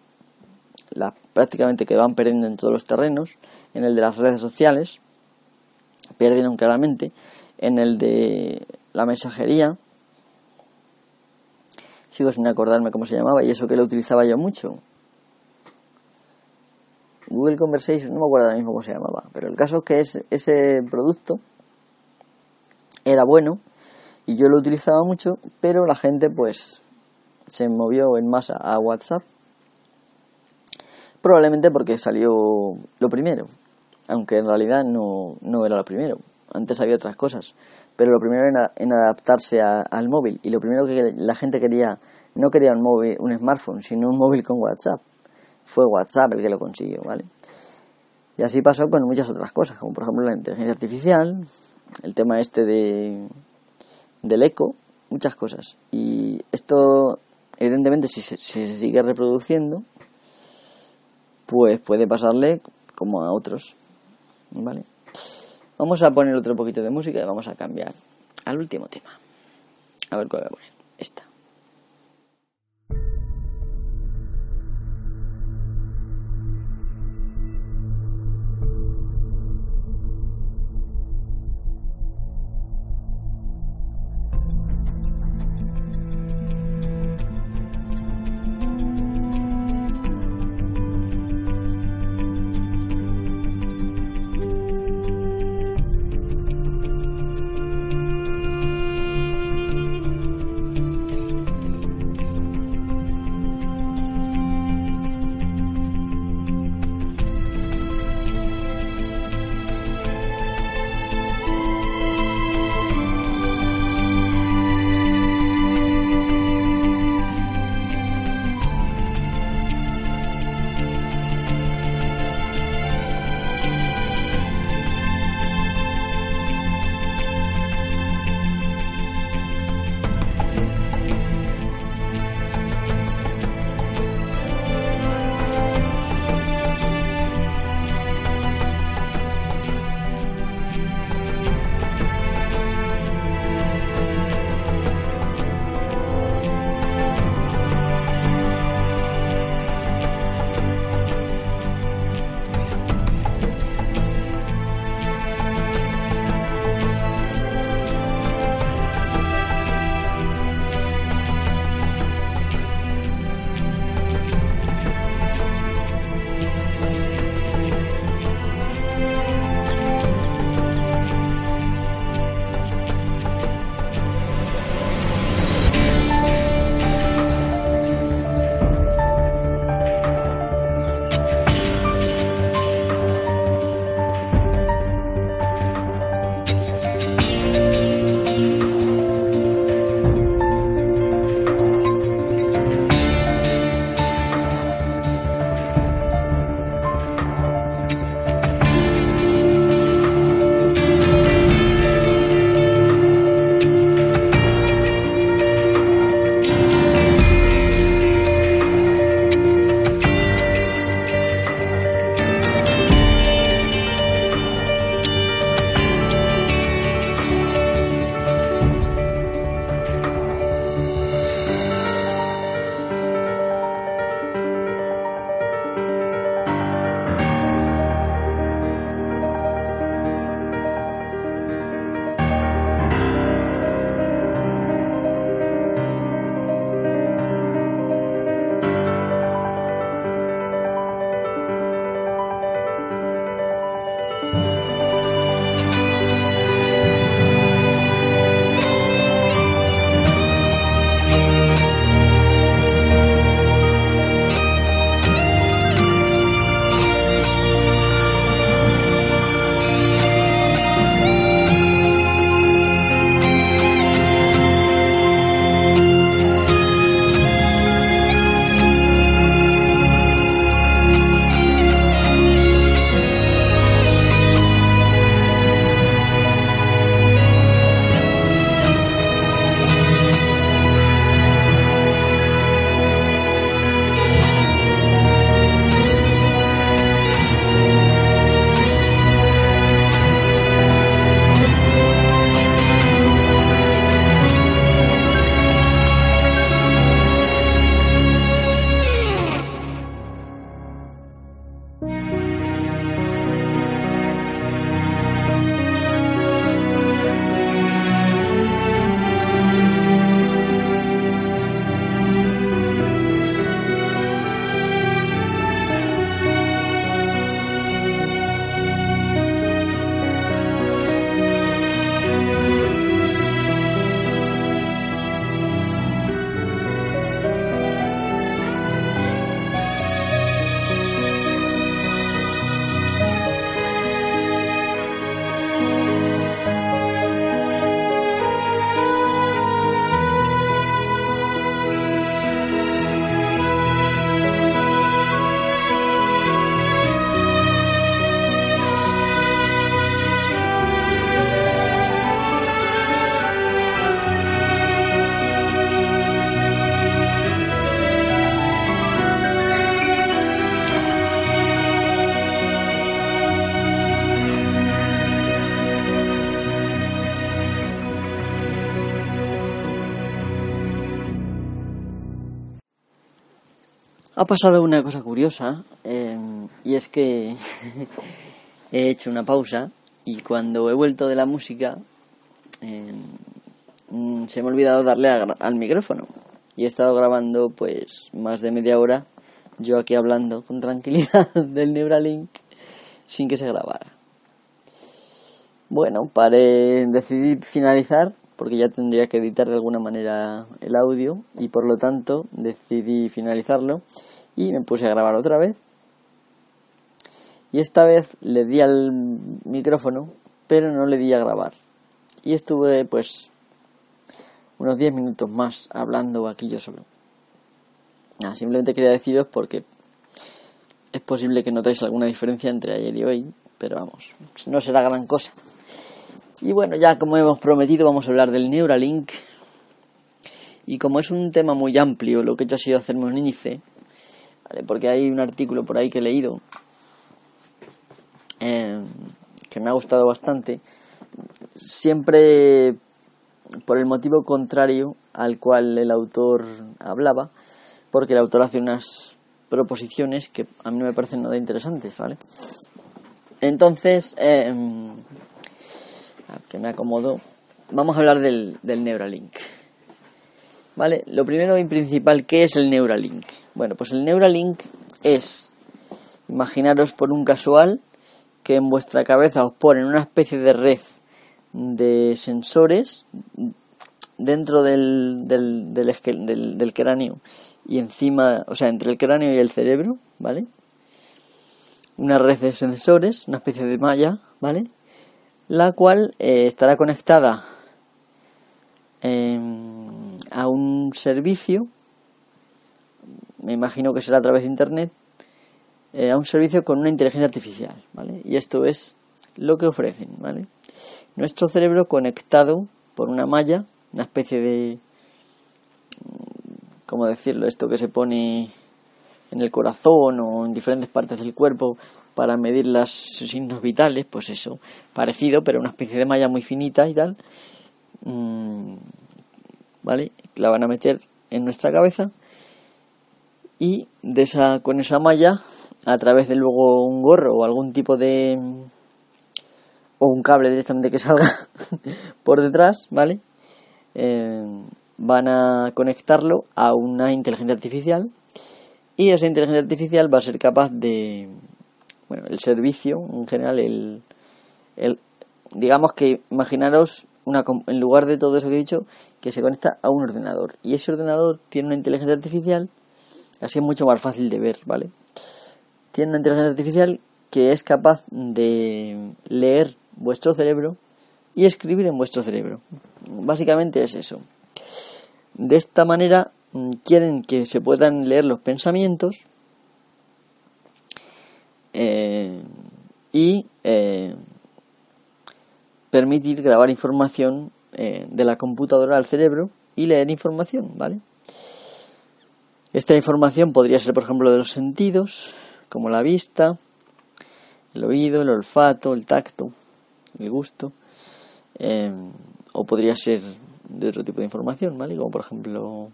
la, prácticamente que van perdiendo en todos los terrenos, en el de las redes sociales, perdieron claramente, en el de la mensajería, sigo sin acordarme cómo se llamaba y eso que lo utilizaba yo mucho. Google Conversation, no me acuerdo ahora mismo cómo se llamaba, pero el caso es que es, ese producto era bueno y yo lo utilizaba mucho, pero la gente pues se movió en masa a WhatsApp. Probablemente porque salió lo primero, aunque en realidad no, no era lo primero. Antes había otras cosas, pero lo primero era en adaptarse al móvil y lo primero que la gente quería no quería un móvil, un smartphone, sino un móvil con WhatsApp. Fue WhatsApp el que lo consiguió, ¿vale? Y así pasó con muchas otras cosas, como por ejemplo la inteligencia artificial, el tema este de del eco, muchas cosas. Y esto, evidentemente, si se sigue reproduciendo, pues puede pasarle como a otros, ¿vale? Vamos a poner otro poquito de música y vamos a cambiar al último tema. A ver cuál voy a poner. Esta. Ha pasado una cosa curiosa eh, y es que he hecho una pausa y cuando he vuelto de la música eh, mm, se me ha olvidado darle al micrófono y he estado grabando pues más de media hora yo aquí hablando con tranquilidad del Neuralink sin que se grabara. Bueno, paré, decidí finalizar porque ya tendría que editar de alguna manera el audio y por lo tanto decidí finalizarlo y me puse a grabar otra vez. Y esta vez le di al micrófono, pero no le di a grabar. Y estuve pues unos 10 minutos más hablando aquí yo solo. simplemente quería deciros porque es posible que notéis alguna diferencia entre ayer y hoy, pero vamos, no será gran cosa. Y bueno, ya como hemos prometido, vamos a hablar del Neuralink. Y como es un tema muy amplio, lo que he hecho ha sido hacerme un índice, porque hay un artículo por ahí que he leído eh, que me ha gustado bastante, siempre por el motivo contrario al cual el autor hablaba, porque el autor hace unas proposiciones que a mí no me parecen nada interesantes, ¿vale? Entonces, eh, que me acomodo, vamos a hablar del, Neuralink. ¿Vale? Lo primero y principal, ¿qué es el Neuralink? Bueno, pues el Neuralink es, imaginaros por un casual, que en vuestra cabeza os ponen una especie de red de sensores dentro del, del, del, del, cráneo y encima, o sea, entre el cráneo y el cerebro, ¿vale? Una red de sensores, una especie de malla, ¿vale? La cual eh, estará conectada em, a un servicio, me imagino que será a través de Internet, eh, a un servicio con una inteligencia artificial, ¿vale? Y esto es lo que ofrecen, ¿vale? Nuestro cerebro conectado por una malla, una especie de, ¿cómo decirlo? Esto que se pone en el corazón o en diferentes partes del cuerpo para medir los signos vitales, pues eso, parecido, pero una especie de malla muy finita y tal. Mm, ¿Vale? La van a meter en nuestra cabeza y de esa, con esa malla, a través de luego un gorro o algún tipo de. o un cable directamente que salga por detrás, ¿vale? Eh, van a conectarlo a una inteligencia artificial y esa inteligencia artificial va a ser capaz de, el servicio en general, el, el digamos que imaginaros una, en lugar de todo eso que he dicho, que se conecta a un ordenador. Y ese ordenador tiene una inteligencia artificial, así es mucho más fácil de ver, ¿vale? Tiene una inteligencia artificial que es capaz de leer vuestro cerebro y escribir en vuestro cerebro. Básicamente es eso. De esta manera mm, quieren que se puedan leer los pensamientos eh, y eh, permitir grabar información eh, de la computadora al cerebro y leer información, ¿vale? Esta información podría ser, por ejemplo, de los sentidos, como la vista, el oído, el olfato, el tacto, el gusto, o podría ser de otro tipo de información, ¿vale? Como por ejemplo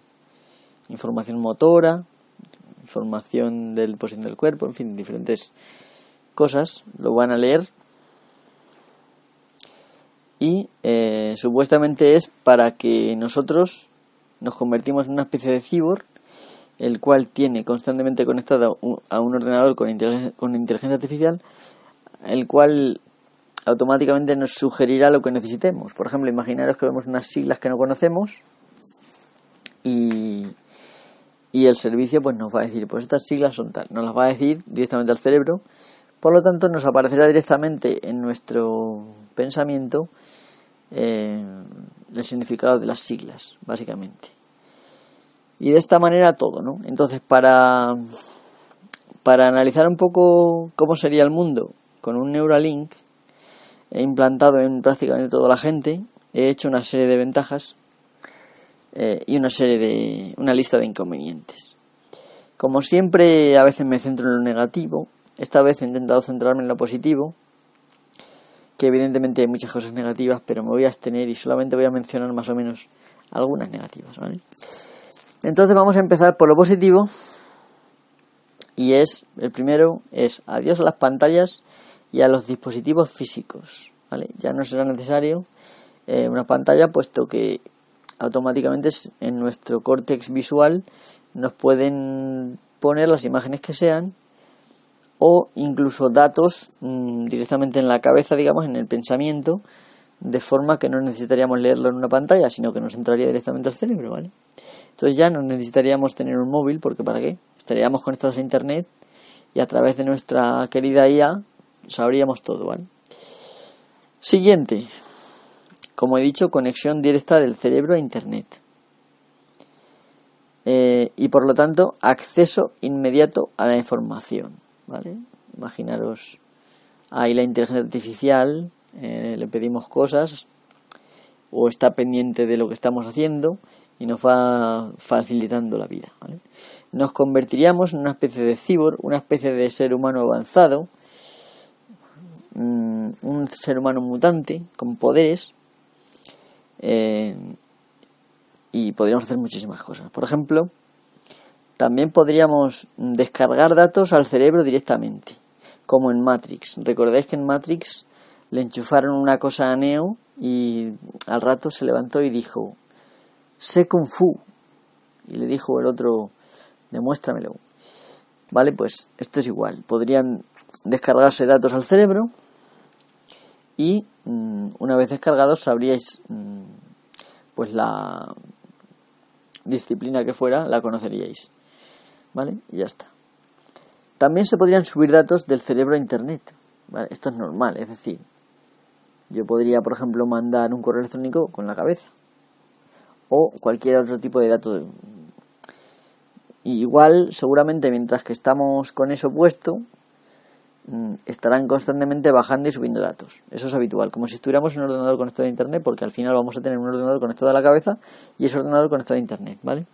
información motora, información del posición del cuerpo, en fin, diferentes cosas, lo van a leer y eh, supuestamente es para que nosotros nos convertimos en una especie de cyborg el cual tiene constantemente conectado a un ordenador con, con inteligencia artificial el cual automáticamente nos sugerirá lo que necesitemos. Por ejemplo, imaginaros que vemos unas siglas que no conocemos y, y el servicio pues nos va a decir, pues estas siglas son tal, nos las va a decir directamente al cerebro, por lo tanto nos aparecerá directamente en nuestro pensamiento eh, el significado de las siglas, básicamente. Y de esta manera todo, ¿no? Entonces, para, para analizar un poco cómo sería el mundo con un Neuralink implantado en prácticamente toda la gente, he hecho una serie de ventajas eh, y una serie de una lista de inconvenientes. Como siempre, a veces me centro en lo negativo. Esta vez he intentado centrarme en lo positivo, que evidentemente hay muchas cosas negativas, pero me voy a abstener y solamente voy a mencionar más o menos algunas negativas, ¿vale? Entonces vamos a empezar por lo positivo Y es, el primero es adiós a las pantallas y a los dispositivos físicos. ¿vale? Ya no será necesario eh, una pantalla, puesto que automáticamente en nuestro córtex visual nos pueden poner las imágenes que sean o incluso datos mm, directamente en la cabeza, digamos, en el pensamiento, de forma que no necesitaríamos leerlo en una pantalla, sino que nos entraría directamente al cerebro, ¿vale? Entonces ya no necesitaríamos tener un móvil, porque ¿para qué? Estaríamos conectados a Internet y a través de nuestra querida IA sabríamos todo, ¿vale? Siguiente. Como he dicho, conexión directa del cerebro a Internet. Eh, y por lo tanto, acceso inmediato a la información, ¿vale? Imaginaros ahí la inteligencia artificial, eh, le pedimos cosas o está pendiente de lo que estamos haciendo y nos va facilitando la vida. Nos convertiríamos en una especie de cibor, una especie de ser humano avanzado, mm, un ser humano mutante con poderes eh, y podríamos hacer muchísimas cosas. Por ejemplo, también podríamos descargar datos al cerebro directamente, como en Matrix. Recordáis que en Matrix le enchufaron una cosa a Neo y al rato se levantó y dijo, sé Kung Fu. Y le dijo el otro, demuéstramelo. Vale, pues esto es igual. Podrían descargarse datos al cerebro y una vez descargados sabríais mm, pues la disciplina que fuera, la conoceríais. ¿Vale? Y ya está. También se podrían subir datos del cerebro a Internet. Esto es normal, es decir, yo podría, por ejemplo, mandar un correo electrónico con la cabeza o cualquier otro tipo de dato. igual, seguramente, mientras que estamos con eso puesto, mm, estarán constantemente bajando y subiendo datos. Eso es habitual, como si estuviéramos en un ordenador conectado a Internet, porque al final vamos a tener un ordenador conectado a la cabeza y ese ordenador conectado a Internet, ¿vale?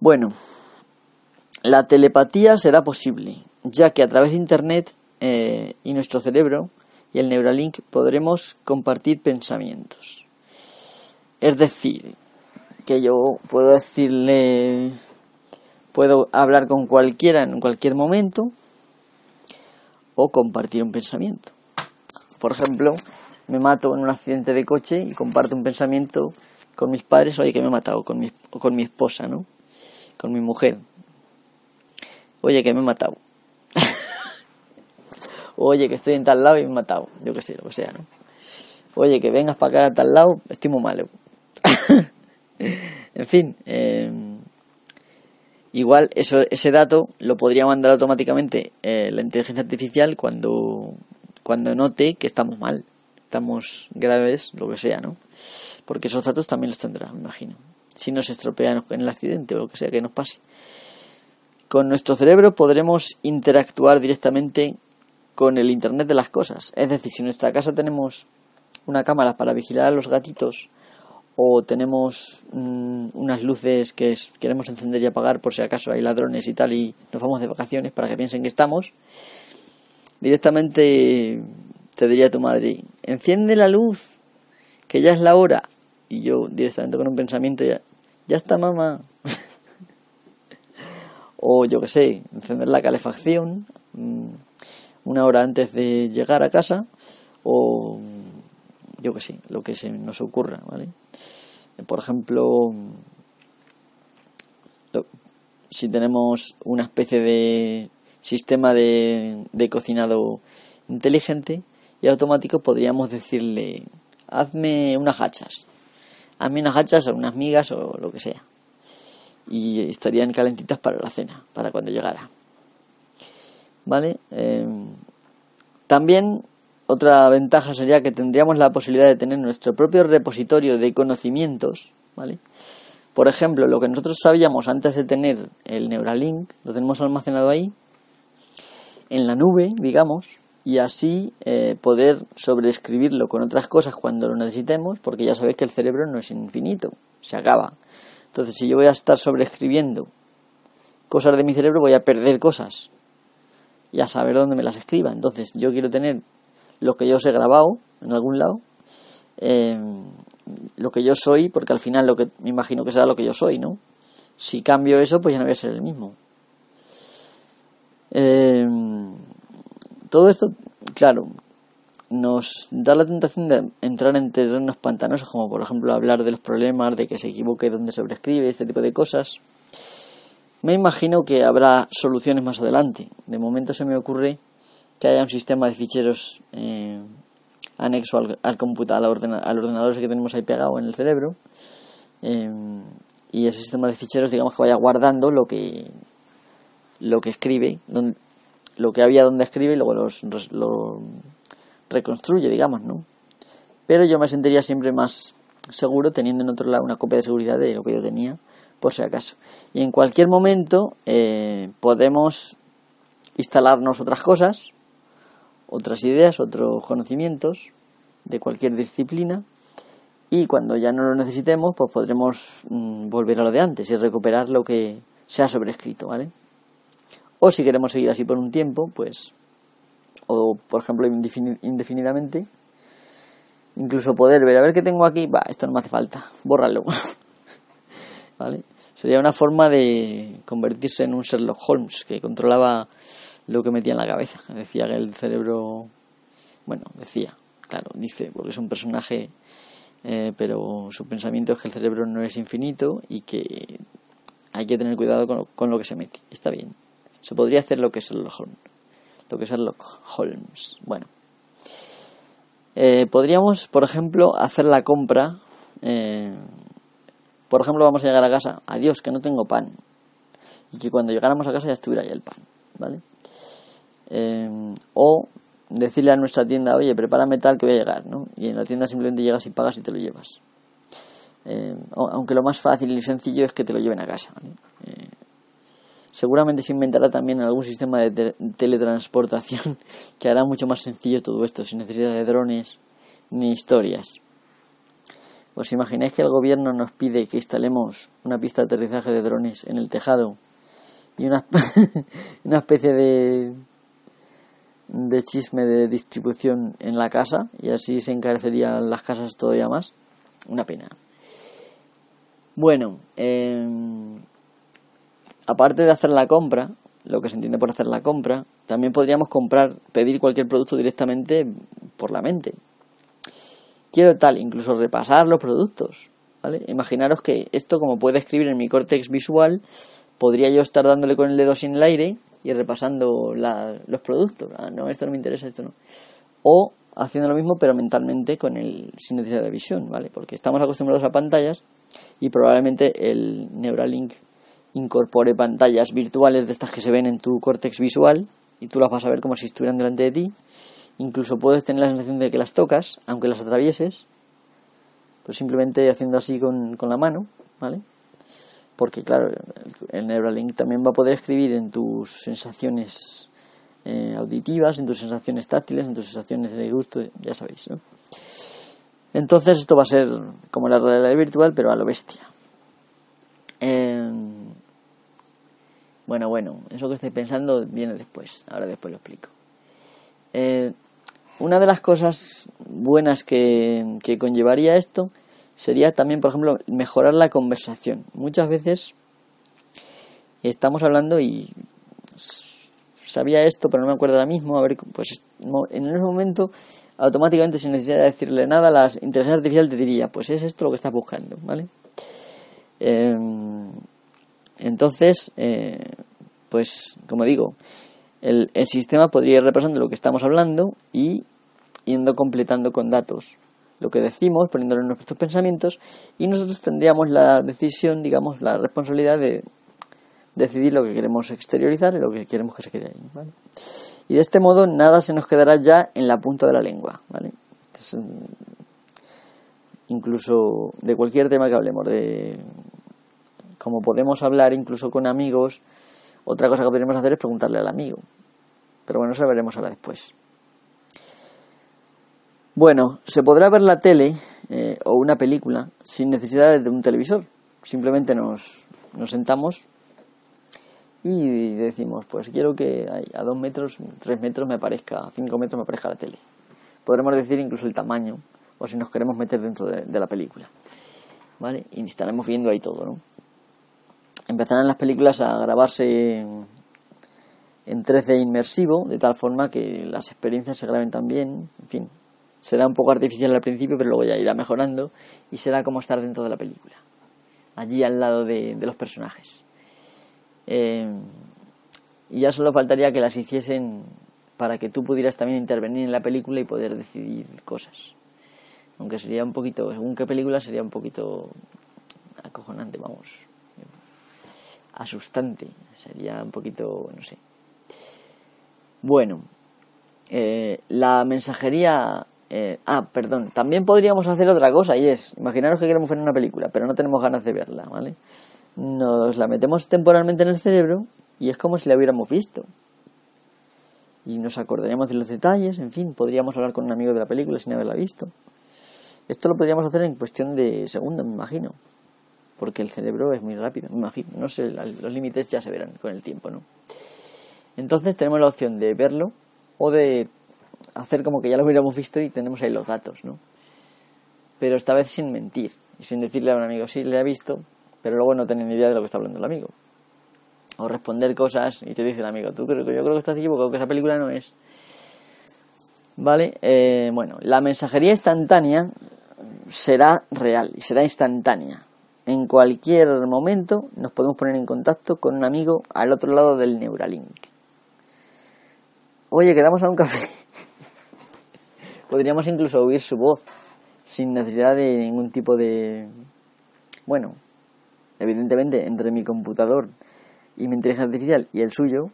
Bueno, la telepatía será posible, ya que a través de Internet eh, y nuestro cerebro y el Neuralink podremos compartir pensamientos. Es decir, que yo puedo decirle, puedo hablar con cualquiera en cualquier momento o compartir un pensamiento. Por ejemplo, me mato en un accidente de coche y comparto un pensamiento con mis padres, oye, que me he matado, con mi, con mi esposa, ¿no? Con mi mujer. Oye, que me he matado. Oye, que estoy en tal lado y me he matado. Yo qué sé, lo que sea, ¿no? Oye, que vengas para acá a tal lado, estoy muy malo. en fin, eh, igual eso, ese dato lo podría mandar automáticamente eh, la inteligencia artificial cuando, cuando note que estamos mal, estamos graves, lo que sea, ¿no? Porque esos datos también los tendrá, me imagino. Si nos estropean en el accidente o lo que sea que nos pase. Con nuestro cerebro podremos interactuar directamente con el Internet de las cosas. Es decir, si en nuestra casa tenemos una cámara para vigilar a los gatitos o tenemos mm, unas luces que queremos encender y apagar por si acaso hay ladrones y tal y nos vamos de vacaciones para que piensen que estamos, directamente te diría tu madre, enciende la luz, que ya es la hora. Y yo directamente con un pensamiento ya, ya está mamá. o yo qué sé, encender la calefacción. Mm, una hora antes de llegar a casa o yo que sé, lo que se nos ocurra, ¿vale? Por ejemplo, si tenemos una especie de sistema de, de cocinado inteligente y automático, podríamos decirle, hazme unas hachas, hazme unas hachas o unas migas o lo que sea. Y estarían calentitas para la cena, para cuando llegara. ¿vale? Em, también otra ventaja sería que tendríamos la posibilidad de tener nuestro propio repositorio de conocimientos, ¿vale? Por ejemplo, lo que nosotros sabíamos antes de tener el Neuralink, lo tenemos almacenado ahí, en la nube, digamos, y así eh, poder sobreescribirlo con otras cosas cuando lo necesitemos, porque ya sabéis que el cerebro no es infinito, se acaba. Entonces, si yo voy a estar sobreescribiendo cosas de mi cerebro, voy a perder cosas y a saber dónde me las escriba. Entonces, yo quiero tener lo que yo os he grabado en algún lado, em, lo que yo soy, porque al final lo que me imagino que será lo que yo soy, ¿no? Si cambio eso, pues ya no voy a ser el mismo. Em, todo esto, claro, nos da la tentación de entrar en terrenos pantanosos, como por ejemplo hablar de los problemas, de que se equivoque donde sobrescribe, este tipo de cosas. Me imagino que habrá soluciones más adelante. De momento se me ocurre que haya un sistema de ficheros eh, anexo al, al computador, al, ordenador que tenemos ahí pegado en el cerebro. Em, y ese sistema de ficheros, digamos que vaya guardando lo que lo que escribe, lo que había donde escribe y luego los, lo reconstruye, digamos, ¿no? Pero yo me sentiría siempre más seguro teniendo en otro lado una copia de seguridad de lo que yo tenía, por si acaso. Y en cualquier momento eh, podemos instalarnos otras cosas, otras ideas, otros conocimientos de cualquier disciplina y cuando ya no lo necesitemos, pues podremos mm, volver a lo de antes y recuperar lo que se ha sobrescrito, ¿vale? O si queremos seguir así por un tiempo, pues, o por ejemplo indefinidamente, incluso poder ver, a ver qué tengo aquí, va, esto no me hace falta, bórralo. ¿Vale? Sería una forma de convertirse en un Sherlock Holmes que controlaba lo que metía en la cabeza. Decía que el cerebro, bueno, decía, claro, dice, porque es un personaje, eh, pero su pensamiento es que el cerebro no es infinito y que hay que tener cuidado con con lo que se mete. Está bien. Se podría hacer lo que es Sherlock Holmes. Lo que es Sherlock Holmes. Bueno. Eh, podríamos, por ejemplo, hacer la compra. Eh, por ejemplo, vamos a llegar a casa. Adiós, que no tengo pan. Y que cuando llegáramos a casa ya estuviera ahí el pan. ¿Vale? Eh, o decirle a nuestra tienda, oye, prepárame tal que voy a llegar, ¿no? Y en la tienda simplemente llegas y pagas y te lo llevas. aunque lo más fácil y sencillo es que te lo lleven a casa. ¿vale? Seguramente se inventará también algún sistema de teletransportación que hará mucho más sencillo todo esto, sin necesidad de drones ni historias. ¿Os imagináis que el gobierno nos pide que instalemos una pista de aterrizaje de drones en el tejado y una, una especie de, de chisme de distribución en la casa y así se encarecerían las casas todavía más? Una pena. Bueno, eh, aparte de hacer la compra, lo que se entiende por hacer la compra, también podríamos comprar, pedir cualquier producto directamente por la mente. Quiero tal, incluso repasar los productos. ¿vale? Imaginaros que esto, como puede escribir en mi córtex visual, podría yo estar dándole con el dedo sin el aire y repasando los productos. Ah, no, esto no me interesa, esto no. O haciendo lo mismo, pero mentalmente con el sin necesidad de visión, ¿vale? Porque estamos acostumbrados a pantallas y probablemente el Neuralink incorpore pantallas virtuales de estas que se ven en tu córtex visual y tú las vas a ver como si estuvieran delante de ti. Incluso puedes tener la sensación de que las tocas, aunque las atravieses, pues simplemente haciendo así con, la mano, ¿vale? Porque claro, el, Neuralink también va a poder escribir en tus sensaciones eh, auditivas, en tus sensaciones táctiles, en tus sensaciones de gusto, ya sabéis, ¿no? Entonces esto va a ser como la realidad virtual, pero a lo bestia. Eh, bueno, bueno, eso que estoy pensando viene después, ahora después lo explico. Eh, una de las cosas buenas que, que conllevaría esto sería también, por ejemplo, mejorar la conversación. Muchas veces estamos hablando y sabía esto, pero no me acuerdo ahora mismo. A ver, pues en ese momento, automáticamente, sin necesidad de decirle nada, la inteligencia artificial te diría, pues es esto lo que estás buscando, ¿vale? Eh, entonces, eh, pues como digo, el, el, sistema podría ir repasando lo que estamos hablando y yendo completando con datos lo que decimos, poniéndolo en nuestros pensamientos y nosotros tendríamos la decisión, digamos, la responsabilidad de decidir lo que queremos exteriorizar y lo que queremos que se quede ahí. Y de este modo nada se nos quedará ya en la punta de la lengua. ¿vale? incluso de cualquier tema que hablemos, de como podemos hablar incluso con amigos, otra cosa que podríamos hacer es preguntarle al amigo. Pero bueno, eso lo veremos ahora después. Bueno, se podrá ver la tele eh, o una película sin necesidad de un televisor. Simplemente nos, nos sentamos y decimos, pues quiero que a dos metros, tres metros me aparezca, a cinco metros me aparezca la tele. Podremos decir incluso el tamaño o si nos queremos meter dentro de, la película. ¿Vale? Y estaremos viendo ahí todo, ¿no? empezarán las películas a grabarse en 13 inmersivo, de tal forma que las experiencias se graben también, en fin, será un poco artificial al principio, pero luego ya irá mejorando y será como estar dentro de la película, allí al lado de, los personajes. Eh, y ya solo faltaría que las hiciesen para que tú pudieras también intervenir en la película y poder decidir cosas. Aunque sería un poquito, según qué película, sería un poquito acojonante, vamos, asustante, sería un poquito, no sé. Bueno, eh, la mensajería... Eh, ah, perdón, también podríamos hacer otra cosa y es, imaginaros que queremos ver una película, pero no tenemos ganas de verla, ¿vale? Nos la metemos temporalmente en el cerebro y es como si la hubiéramos visto. Y nos acordaríamos de los detalles, en fin, podríamos hablar con un amigo de la película sin haberla visto. Esto lo podríamos hacer en cuestión de segundos, me imagino. Porque el cerebro es muy rápido, me imagino. No sé, los límites ya se verán con el tiempo, ¿no? Entonces tenemos la opción de verlo o de hacer como que ya lo hubiéramos visto y tenemos ahí los datos, ¿no? Pero esta vez sin mentir y sin decirle a un amigo, sí, le ha visto, pero luego no tener ni idea de lo que está hablando el amigo. O responder cosas y te dice el amigo, tú creo que yo creo que estás equivocado, que esa película no es. ¿Vale? Eh, bueno, la mensajería instantánea será real y será instantánea. En cualquier momento nos podemos poner en contacto con un amigo al otro lado del Neuralink. Oye, quedamos a un café. Podríamos incluso oír su voz sin necesidad de ningún tipo de... Bueno, evidentemente entre mi computador y mi inteligencia artificial y el suyo,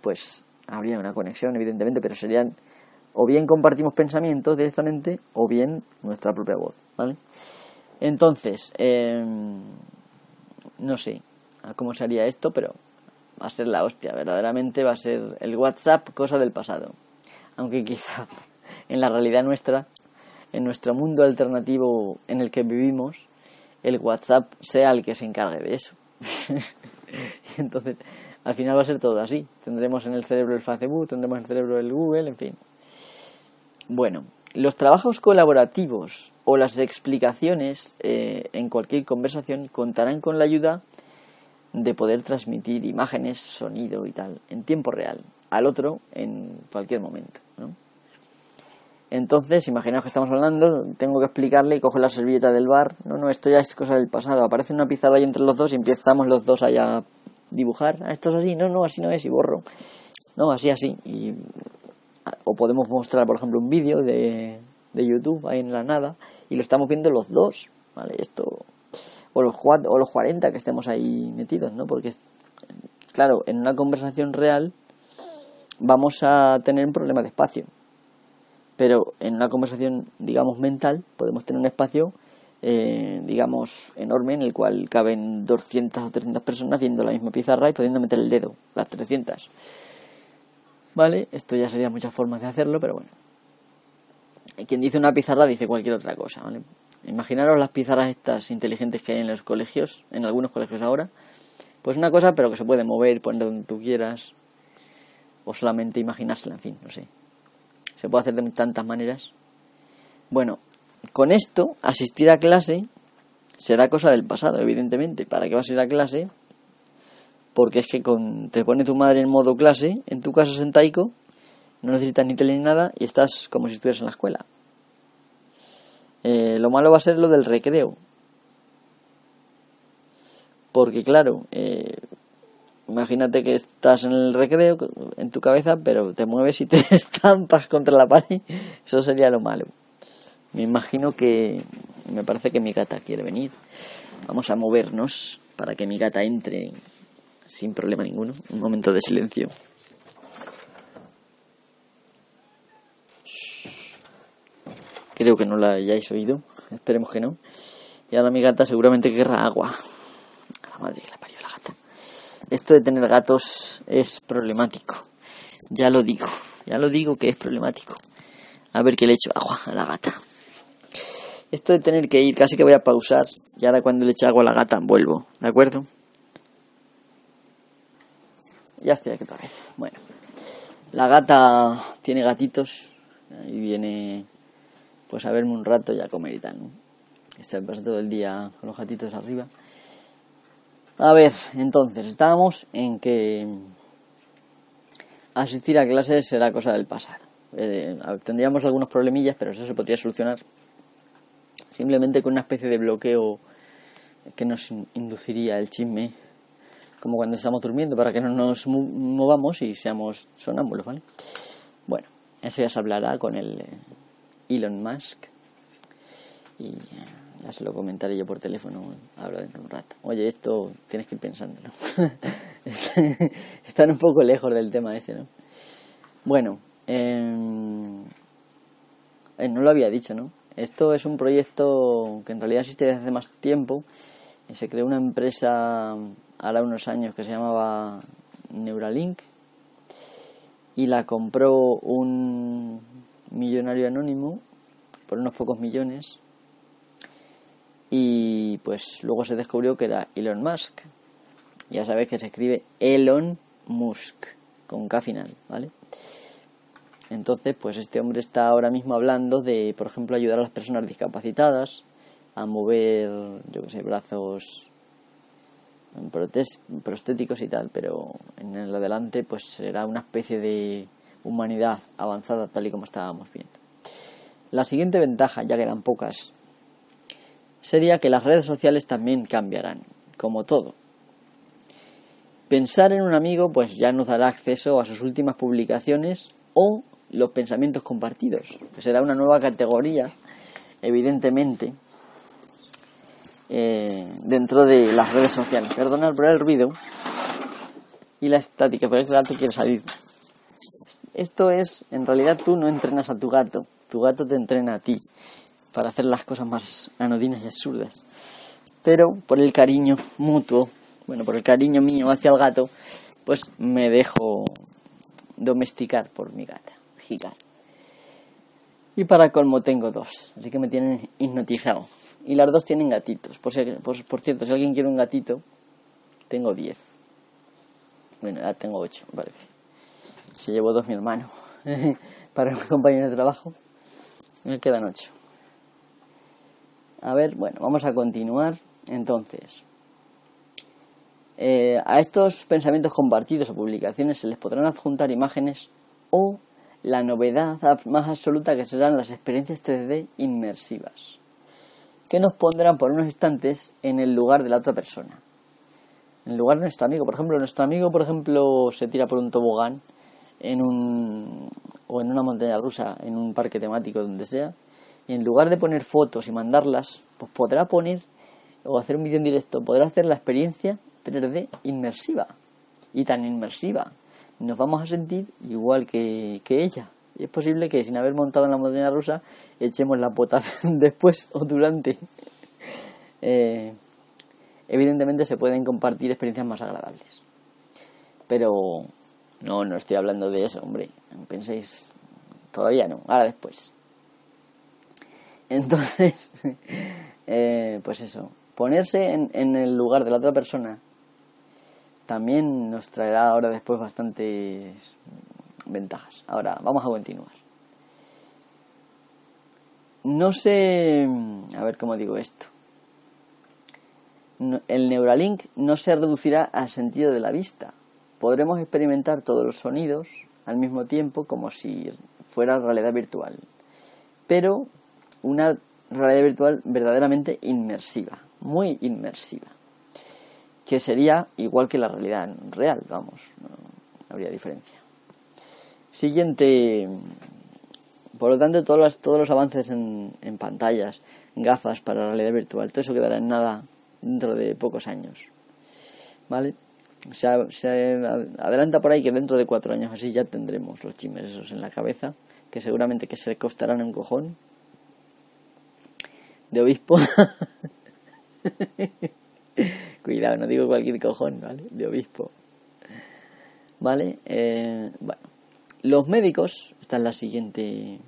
pues habría una conexión, evidentemente, pero serían o bien compartimos pensamientos directamente o bien nuestra propia voz, ¿vale? Entonces, em, no sé cómo se haría esto, pero va a ser la hostia, verdaderamente va a ser el WhatsApp cosa del pasado. Aunque quizá en la realidad nuestra, en nuestro mundo alternativo en el que vivimos, el WhatsApp sea el que se encargue de eso. y entonces, al final va a ser todo así. Tendremos en el cerebro el Facebook, tendremos en el cerebro el Google, en fin. Bueno, los trabajos colaborativos o las explicaciones eh, en cualquier conversación contarán con la ayuda de poder transmitir imágenes, sonido y tal en tiempo real al otro en cualquier momento. ¿no? Entonces, imaginaos que estamos hablando, tengo que explicarle y cojo la servilleta del bar. No, no, esto ya es cosa del pasado. Aparece una pizarra ahí entre los dos y empezamos los dos allá a dibujar. Ah, esto es así, no, no, así no es y borro. No, así, así. Y, o podemos mostrar, por ejemplo, un vídeo de, de YouTube ahí en la nada y lo estamos viendo los dos. ¿Vale? Esto o los, o los 40 que estemos ahí metidos, ¿no? Porque, claro, en una conversación real vamos a tener un problema de espacio. Pero en una conversación, digamos, mental, podemos tener un espacio, eh, digamos, enorme en el cual caben 200 o 300 personas viendo la misma pizarra y pudiendo meter el dedo, las 300. ¿Vale? Esto ya sería muchas formas de hacerlo, pero bueno. Quien dice una pizarra dice cualquier otra cosa, ¿vale? Imaginaros las pizarras estas inteligentes que hay en los colegios, en algunos colegios ahora. Pues una cosa, pero que se puede mover, poner donde tú quieras. O solamente imaginársela, en fin, no sé. Se puede hacer de tantas maneras. Bueno, con esto, asistir a clase será cosa del pasado, evidentemente. ¿Para qué vas a ir a clase? Porque es que con, te pone tu madre en modo clase, en tu casa sentaico, no necesitas ni tele ni nada y estás como si estuvieras en la escuela. Eh, lo malo va a ser lo del recreo. Porque claro, eh, imagínate que estás en el recreo en tu cabeza, pero te mueves y te estampas contra la pared. Eso sería lo malo. Me imagino que me parece que mi gata quiere venir. Vamos a movernos para que mi gata entre sin problema ninguno. Un momento de silencio. Creo que no la hayáis oído. Esperemos que no. Y ahora mi gata seguramente querrá agua. la madre que la. Esto de tener gatos es problemático. Ya lo digo. Ya lo digo que es problemático. A ver qué le echo agua a la gata. Esto de tener que ir, casi que voy a pausar. Y ahora cuando le eche agua a la gata, vuelvo. ¿De acuerdo? Ya estoy aquí otra vez. Bueno. La gata tiene gatitos. Ahí viene pues a verme un rato y a comer y tal, ¿no? Estoy pasando todo el día con los gatitos arriba. A ver, entonces, estábamos en que asistir a clases será cosa del pasado. Eh, tendríamos algunos problemillas, pero eso se podría solucionar simplemente con una especie de bloqueo que nos induciría el chisme, como cuando estamos durmiendo, para que no nos movamos y seamos sonámbulos, ¿vale? Bueno, eso ya se hablará con el eh, Elon Musk y eh, ya se lo comentaré yo por teléfono ahora dentro de un rato. Oye, esto tienes que ir pensándolo. Están un poco lejos del tema este, ¿no? Bueno, em, eh, no lo había dicho, ¿no? Esto es un proyecto que en realidad existe desde hace más tiempo. Se creó una empresa ahora unos años que se llamaba Neuralink y la compró un millonario anónimo por unos pocos millones y pues luego se descubrió que era Elon Musk. Ya sabéis que se escribe Elon Musk con K final, ¿vale? Entonces, pues este hombre está ahora mismo hablando de, por ejemplo, ayudar a las personas discapacitadas a mover, yo que sé, brazos prostéticos y tal, pero en el adelante pues será una especie de humanidad avanzada tal y como estábamos viendo. La siguiente ventaja, ya quedan pocas, sería que las redes sociales también cambiarán, como todo. Pensar en un amigo pues ya nos dará acceso a sus últimas publicaciones o los pensamientos compartidos, que será una nueva categoría, evidentemente, eh, dentro de las redes sociales. Perdonad por el ruido y la estática, pero el gato quiere salir. Esto es, en realidad tú no entrenas a tu gato, tu gato te entrena a ti para hacer las cosas más anodinas y absurdas. Pero por el cariño mutuo, bueno, por el cariño mío hacia el gato, pues me dejo domesticar por mi gata, Jicar. Y para colmo tengo dos, así que me tienen hipnotizado. Y las dos tienen gatitos. Por, por, cierto, si alguien quiere un gatito, tengo diez. Bueno, ya tengo ocho, me parece. Se llevó dos mi hermano para un compañero de trabajo. Me quedan ocho. A ver, bueno, vamos a continuar. Entonces, eh, a estos pensamientos compartidos o publicaciones se les podrán adjuntar imágenes o la novedad más absoluta que serán las experiencias 3D inmersivas, que nos pondrán por unos instantes en el lugar de la otra persona. En lugar de nuestro amigo, por ejemplo, nuestro amigo, por ejemplo, se tira por un tobogán en un o en una montaña rusa, en un parque temático, donde sea, y en lugar de poner fotos y mandarlas, pues podrá poner o hacer un vídeo en directo, podrá hacer la experiencia 3D inmersiva y tan inmersiva. Nos vamos a sentir igual que, ella. Y es posible que sin haber montado en la montaña rusa echemos la pota después o durante. Eh, evidentemente se pueden compartir experiencias más agradables. Pero no, no estoy hablando de eso, hombre. Penséis, todavía no, ahora después. Entonces, eh, pues eso, ponerse en, en, el lugar de la otra persona también nos traerá ahora después bastantes ventajas. Ahora, vamos a continuar. No sé, a ver cómo digo esto. el Neuralink no se reducirá al sentido de la vista. Podremos experimentar todos los sonidos al mismo tiempo como si fuera realidad virtual. Pero una realidad virtual verdaderamente inmersiva, muy inmersiva, que sería igual que la realidad real, vamos, no, habría diferencia. Siguiente, por lo tanto, todos los, todos los avances en, en pantallas, gafas para la realidad virtual, todo eso quedará en nada dentro de pocos años. ¿Vale? Se, se, adelanta por ahí que dentro de cuatro años así ya tendremos los chimes esos en la cabeza, que seguramente que se costarán un cojón, de obispo. Cuidado, no digo cualquier cojón, ¿vale? De obispo. ¿Vale? Eh, bueno, los médicos, esta es la siguiente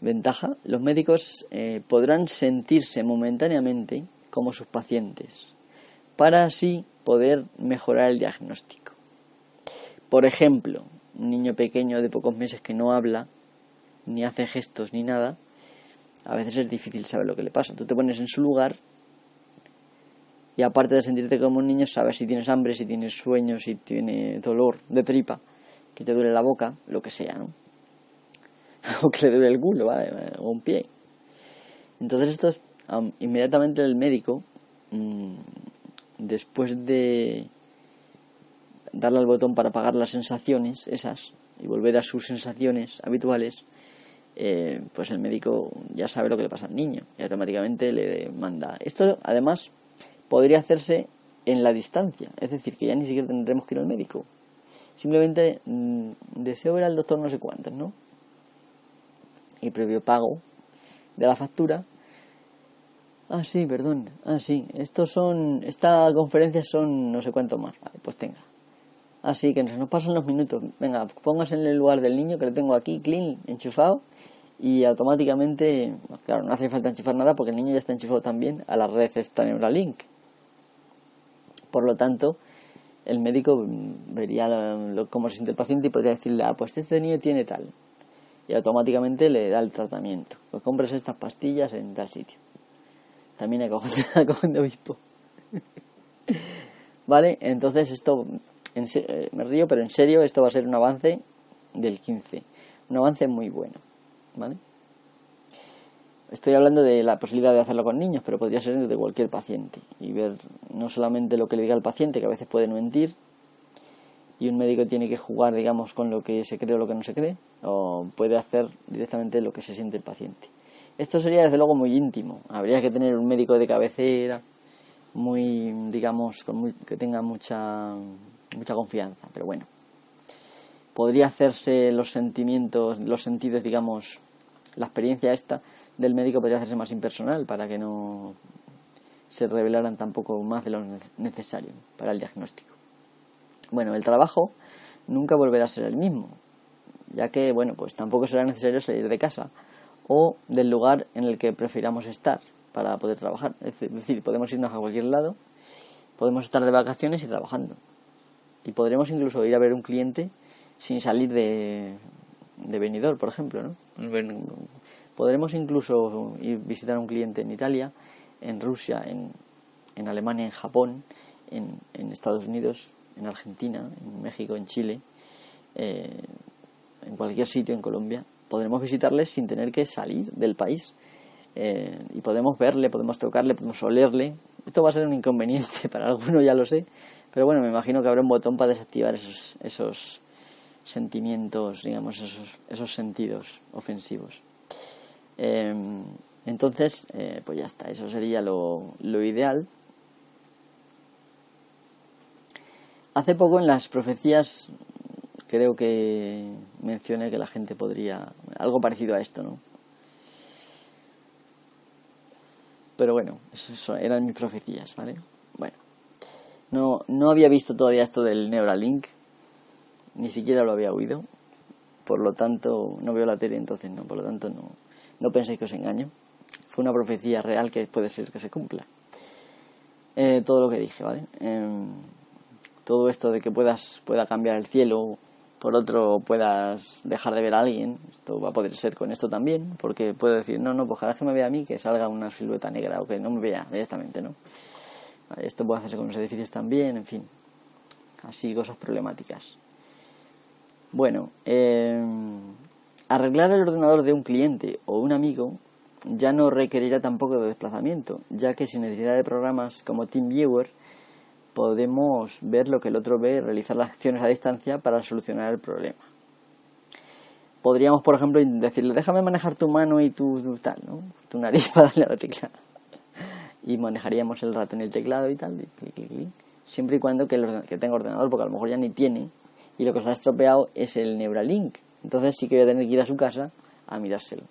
ventaja, los médicos eh, podrán sentirse momentáneamente como sus pacientes para así poder mejorar el diagnóstico. Por ejemplo, un niño pequeño de pocos meses que no habla, ni hace gestos ni nada, a veces es difícil saber lo que le pasa. Tú te pones en su lugar y aparte de sentirte como un niño, sabes si tienes hambre, si tienes sueño, si tiene dolor de tripa que te duele la boca, lo que sea, ¿no? o que le duele el culo, ¿vale? O un pie. Entonces esto es, inmediatamente el médico, mm, después de darle al botón para apagar las sensaciones esas y volver a sus sensaciones habituales, eh, pues el médico ya sabe lo que le pasa al niño y automáticamente le manda. Esto además podría hacerse en la distancia, es decir, que ya ni siquiera tendremos que ir al médico. Simplemente mm, deseo ver al doctor no sé cuántas, ¿no? Y previo pago de la factura. Ah, sí, perdón. Ah, sí. Estos son. Esta conferencia son no sé cuánto más. Vale, pues tenga. Así que nos pasan los minutos. Venga, póngase en el lugar del niño que lo tengo aquí, clean, enchufado. Y automáticamente, claro, no hace falta enchufar nada porque el niño ya está enchufado también a la red esta Neuralink. Por lo tanto, el médico vería cómo se siente el paciente y podría decirle, ah, pues este niño tiene tal. Y automáticamente le da el tratamiento. Pues compres estas pastillas en tal sitio. También cojón de obispo. ¿Vale? Entonces esto eh, me río, pero en serio, esto va a ser un avance del 15. Un avance muy bueno. ¿Vale? Estoy hablando de la posibilidad de hacerlo con niños, pero podría ser de cualquier paciente. Y ver no solamente lo que le diga el paciente, que a veces puede mentir, y un médico tiene que jugar, digamos, con lo que se cree o lo que no se cree, o puede hacer directamente lo que se siente el paciente. Esto sería desde luego muy íntimo. Habría que tener un médico de cabecera, muy, digamos, con que tenga mucha mucha confianza, pero bueno. Podría hacerse los sentimientos, los sentidos, digamos, la experiencia esta del médico podría hacerse más impersonal para que no se revelaran tampoco más de lo necesario para el diagnóstico. Bueno, el trabajo nunca volverá a ser el mismo, ya que, bueno, pues tampoco será necesario salir de casa o del lugar en el que prefiramos estar para poder trabajar. Es decir, podemos irnos a cualquier lado, podemos estar de vacaciones y trabajando y podremos incluso ir a ver un cliente sin salir de, de venidor, por ejemplo, ¿no? Podremos incluso ir visitar a un cliente en Italia, en Rusia, en, en Alemania, en Japón, en, en, Estados Unidos, en Argentina, en México, en Chile, eh, en cualquier sitio en Colombia. Podremos visitarles sin tener que salir del país. Eh, y podemos verle, podemos tocarle, podemos olerle. Esto va a ser un inconveniente para algunos, ya lo sé, pero bueno, me imagino que habrá un botón para desactivar esos, esos sentimientos, digamos, esos, esos sentidos ofensivos. Em, entonces, eh, pues ya está, eso sería lo, lo ideal. Hace poco en las profecías creo que mencioné que la gente podría algo parecido a esto, ¿no? Pero bueno, eso eran mis profecías, ¿vale? Bueno. No, no había visto todavía esto del Neuralink, ni siquiera lo había oído, por lo tanto no veo la tele, entonces no, por lo tanto no, no penséis que os engaño. Fue una profecía real que puede ser que se cumpla. Eh, todo lo que dije, ¿vale? Em, todo esto de que puedas pueda cambiar el cielo, por otro puedas dejar de ver a alguien, esto va a poder ser con esto también, porque puedo decir, no, no, pues cada vez que me vea a mí que salga una silueta negra o que no me vea directamente, ¿no? Esto puede hacerse con los edificios también, en fin. Así cosas problemáticas. Bueno, eh, arreglar el ordenador de un cliente o un amigo ya no requerirá tampoco de desplazamiento, ya que sin necesidad de programas como TeamViewer podemos ver lo que el otro ve y realizar las acciones a distancia para solucionar el problema. Podríamos, por ejemplo, decirle, déjame manejar tu mano y tu, tal, ¿no? Tu nariz para darle a la tecla y manejaríamos el ratón y el teclado y tal, siempre y cuando que, que tenga ordenador, porque a lo mejor ya ni tiene, y lo que os ha estropeado es el Neuralink. Entonces sí que voy a tener que ir a su casa a mirárselo.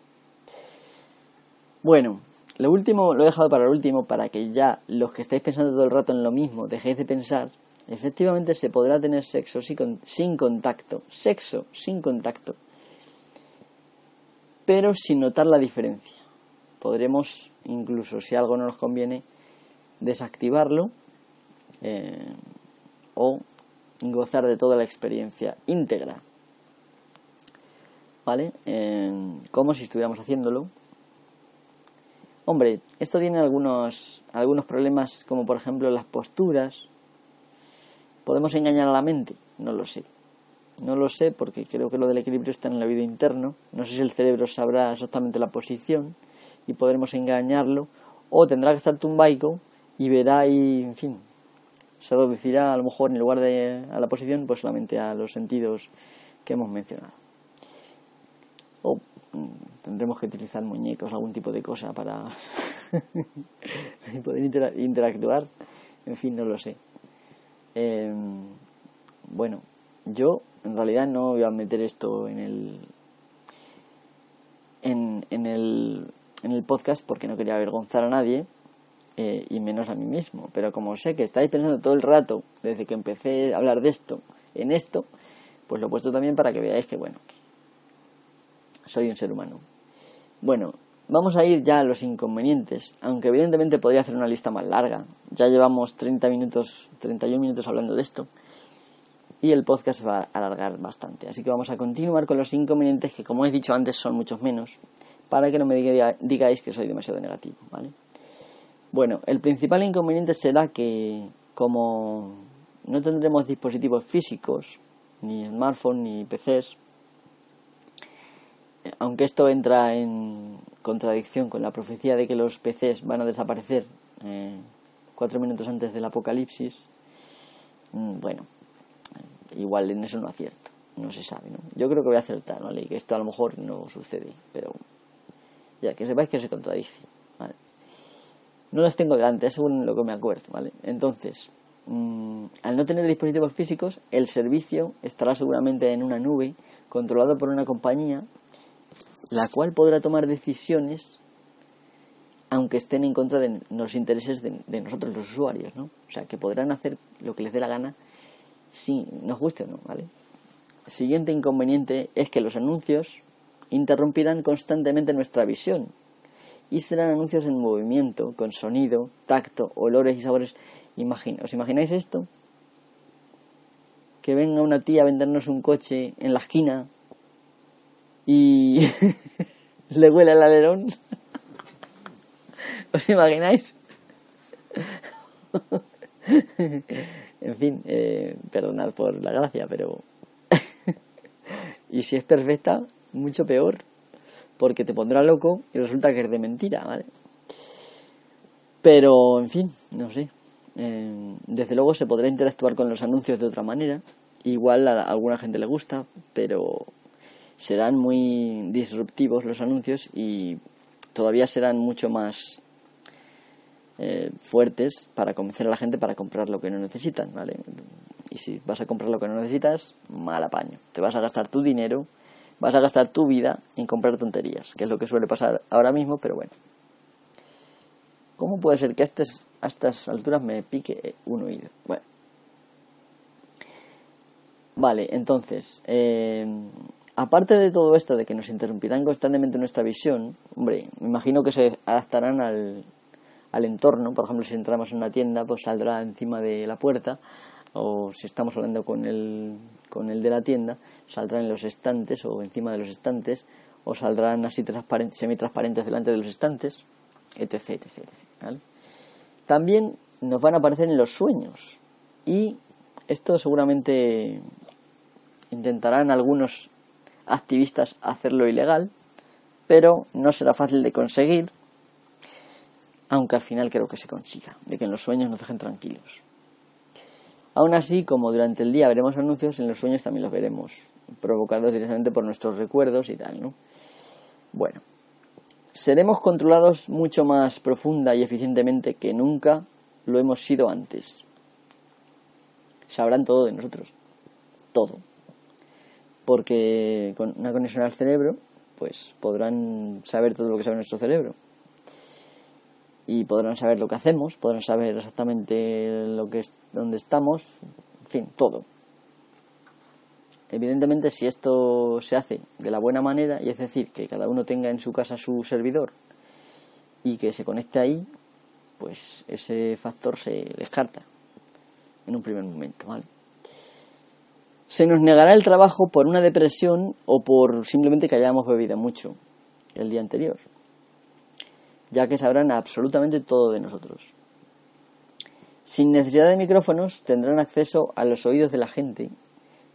Bueno, lo último, lo he dejado para el último, para que ya los que estáis pensando todo el rato en lo mismo, dejéis de pensar. Efectivamente se podrá tener sexo sin contacto, sexo sin contacto, pero sin notar la diferencia podremos, incluso si algo no nos conviene, desactivarlo eh, o gozar de toda la experiencia íntegra. ¿Vale? como si estuviéramos haciéndolo. Hombre, esto tiene algunos, algunos problemas, como por ejemplo las posturas. ¿Podemos engañar a la mente? No lo sé. no lo sé porque creo que lo del equilibrio está en el oído interno. No sé si el cerebro sabrá exactamente la posición y podremos engañarlo. O tendrá que estar tumbaico y verá y, en fin, se reducirá a lo mejor en lugar de a la posición, pues solamente a los sentidos que hemos mencionado. O mm, tendremos que utilizar muñecos, algún tipo de cosa para poder interactuar. En fin, no lo sé. Em, bueno, yo en realidad no voy a meter esto en el en el en el podcast porque no quería avergonzar a nadie eh, y menos a mí mismo. Pero como sé que estáis pensando todo el rato, desde que empecé a hablar de esto, en esto, pues lo he puesto también para que veáis que, bueno, soy un ser humano. Bueno, vamos a ir ya a los inconvenientes, aunque evidentemente podría hacer una lista más larga. Ya llevamos 30 minutos, 31 minutos hablando de esto y el podcast se va a alargar bastante. Así que vamos a continuar con los inconvenientes que, como he dicho antes, son muchos menos, para que no me digáis que soy demasiado negativo, ¿vale? Bueno, el principal inconveniente será que como no tendremos dispositivos físicos, ni smartphones, ni PCs, aunque esto entra en contradicción con la profecía de que los PCs van a desaparecer eh, cuatro minutos antes del apocalipsis, mm, bueno, igual en eso no acierto, no se sabe, ¿no? Yo creo que voy a acertar, ¿vale? Y que esto a lo mejor no sucede, pero ya que sepáis que se contradice. No las tengo delante, según lo que me acuerdo, ¿vale? Entonces, mm, al no tener dispositivos físicos, el servicio estará seguramente en una nube controlado por una compañía, la cual podrá tomar decisiones aunque estén en contra de los intereses de, nosotros los usuarios, ¿no? O sea, que podrán hacer lo que les dé la gana si nos guste o no, ¿vale? El siguiente inconveniente es que los anuncios interrumpirán constantemente nuestra visión y serán anuncios en movimiento, con sonido, tacto, olores y sabores. ¿Os imagináis esto? Que venga una tía a vendernos un coche en la esquina y le huele el alerón. ¿Os imagináis? en fin, eh, perdonad por la gracia, pero... y si es perfecta, mucho peor porque te pondrá loco y resulta que es de mentira, ¿vale? Pero, en fin, no sé. Eh, desde luego se podrá interactuar con los anuncios de otra manera. Igual a alguna gente le gusta, pero serán muy disruptivos los anuncios y todavía serán mucho más eh, fuertes para convencer a la gente para comprar lo que no necesitan, ¿vale? Y si vas a comprar lo que no necesitas, mal apaño. Te vas a gastar tu dinero vas a gastar tu vida en comprar tonterías, que es lo que suele pasar ahora mismo, pero bueno. ¿Cómo puede ser que a estas, a estas alturas me pique un oído? Bueno. Vale, entonces, eh, aparte de todo esto de que nos interrumpirán constantemente nuestra visión, hombre, me imagino que se adaptarán al, al entorno. Por ejemplo, si entramos en una tienda, pues saldrá encima de la puerta o si estamos hablando con el, con el de la tienda, saldrán en los estantes o encima de los estantes, o saldrán así semi-transparentes delante de los estantes, etc. etc, También nos van a aparecer en los sueños, y esto seguramente intentarán algunos activistas hacerlo ilegal, pero no será fácil de conseguir, aunque al final creo que se consiga, de que en los sueños nos dejen tranquilos. Aún así, como durante el día veremos anuncios, en los sueños también los veremos, provocados directamente por nuestros recuerdos y tal, ¿no? Bueno, seremos controlados mucho más profunda y eficientemente que nunca lo hemos sido antes. Sabrán todo de nosotros, todo. Porque con una conexión al cerebro, pues podrán saber todo lo que sabe nuestro cerebro y podrán saber lo que hacemos, podrán saber exactamente lo que es, dónde estamos, en fin, todo. Evidentemente, si esto se hace de la buena manera, y es decir, que cada uno tenga en su casa su servidor y que se conecte ahí, pues ese factor se descarta en un primer momento, ¿vale? Se nos negará el trabajo por una depresión o por simplemente que hayamos bebido mucho el día anterior ya que sabrán absolutamente todo de nosotros. Sin necesidad de micrófonos tendrán acceso a los oídos de la gente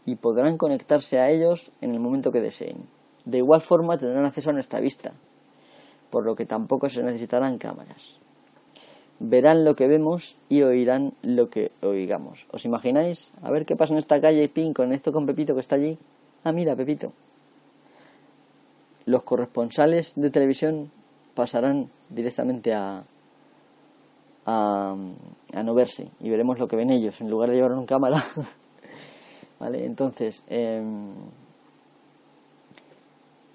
y podrán conectarse a ellos en el momento que deseen. De igual forma tendrán acceso a nuestra vista, por lo que tampoco se necesitarán cámaras. Verán lo que vemos y oirán lo que oigamos. ¿Os imagináis? A ver qué pasa en esta calle, pin, con esto con Pepito que está allí. Ah, mira, Pepito. Los corresponsales de televisión pasarán directamente a, a, no verse y veremos lo que ven ellos en lugar de llevar una cámara. ¿Vale? Entonces, em,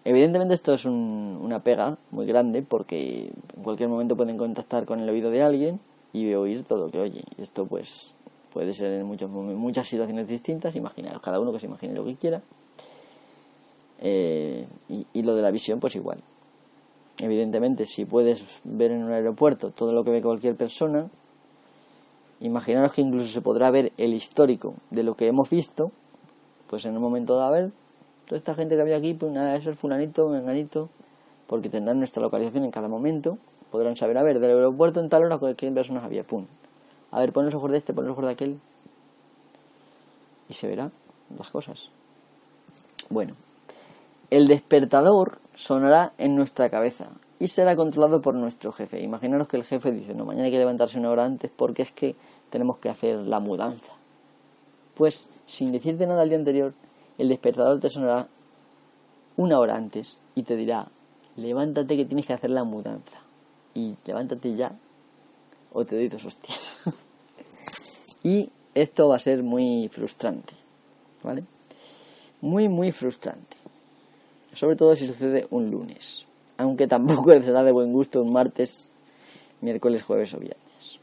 Evidentemente esto es una pega muy grande porque en cualquier momento pueden contactar con el oído de alguien y oír todo lo que oye. Esto pues puede ser en muchos, muchas situaciones distintas, imaginaros, cada uno que se imagine lo que quiera. Eh, y, lo de la visión pues igual. Evidentemente si puedes ver en un aeropuerto todo lo que ve cualquier persona, imaginaros que incluso se podrá ver el histórico de lo que hemos visto, pues en un momento dado a toda esta gente que había aquí, pues nada, eso es fulanito, menganito, porque tendrán nuestra localización en cada momento, podrán saber, a ver, del aeropuerto en tal hora, ¿qué personas había? Pum. A ver, pon los ojos de este, pon los ojos de aquel. Y se verá las cosas. Bueno, el despertador sonará en nuestra cabeza y será controlado por nuestro jefe. Imaginaros que el jefe dice, no, mañana hay que levantarse una hora antes porque es que tenemos que hacer la mudanza. Pues, sin decirte nada al día anterior, el despertador te sonará una hora antes y te dirá, levántate que tienes que hacer la mudanza. Y levántate ya o te doy dos hostias. y esto va a ser muy frustrante, ¿vale? Muy, muy frustrante. Sobre todo si sucede un lunes. Aunque tampoco será de buen gusto un martes, miércoles, jueves o viernes.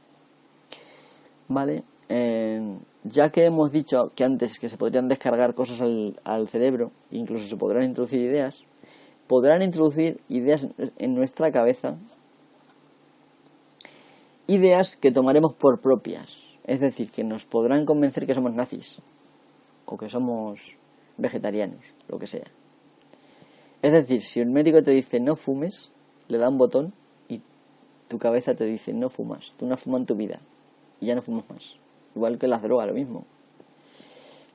¿Vale? Eh, ya que hemos dicho que antes que se podrían descargar cosas al, cerebro, incluso se podrán introducir ideas, podrán introducir ideas en nuestra cabeza, ideas que tomaremos por propias, es decir, que nos podrán convencer que somos nazis o que somos vegetarianos, lo que sea. Es decir, si un médico te dice no fumes, le da un botón y tu cabeza te dice no fumas, tú no has fumado en tu vida y ya no fumas más. Igual que las drogas, lo mismo.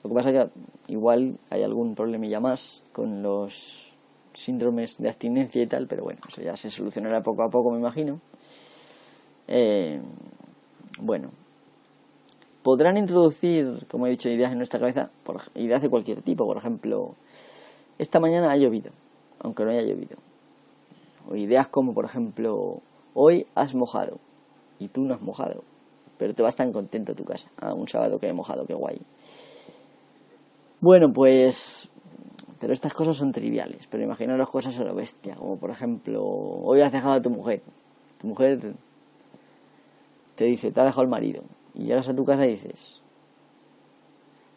Lo que pasa es que igual hay algún problemilla más con los síndromes de abstinencia y tal, pero bueno, eso ya se solucionará poco a poco, me imagino. Eh, bueno, podrán introducir, como he dicho, ideas en nuestra cabeza, por, ideas de cualquier tipo. Por ejemplo, esta mañana ha llovido, aunque no haya llovido. O ideas como, por ejemplo, hoy has mojado y tú no has mojado pero te vas tan contento a tu casa. Ah, un sábado que he mojado, qué guay. Bueno, pues. Pero estas cosas son triviales. Pero imaginaros cosas a lo bestia. Como por ejemplo, hoy has dejado a tu mujer. Tu mujer te dice, te ha dejado el marido. Y llegas a tu casa y dices.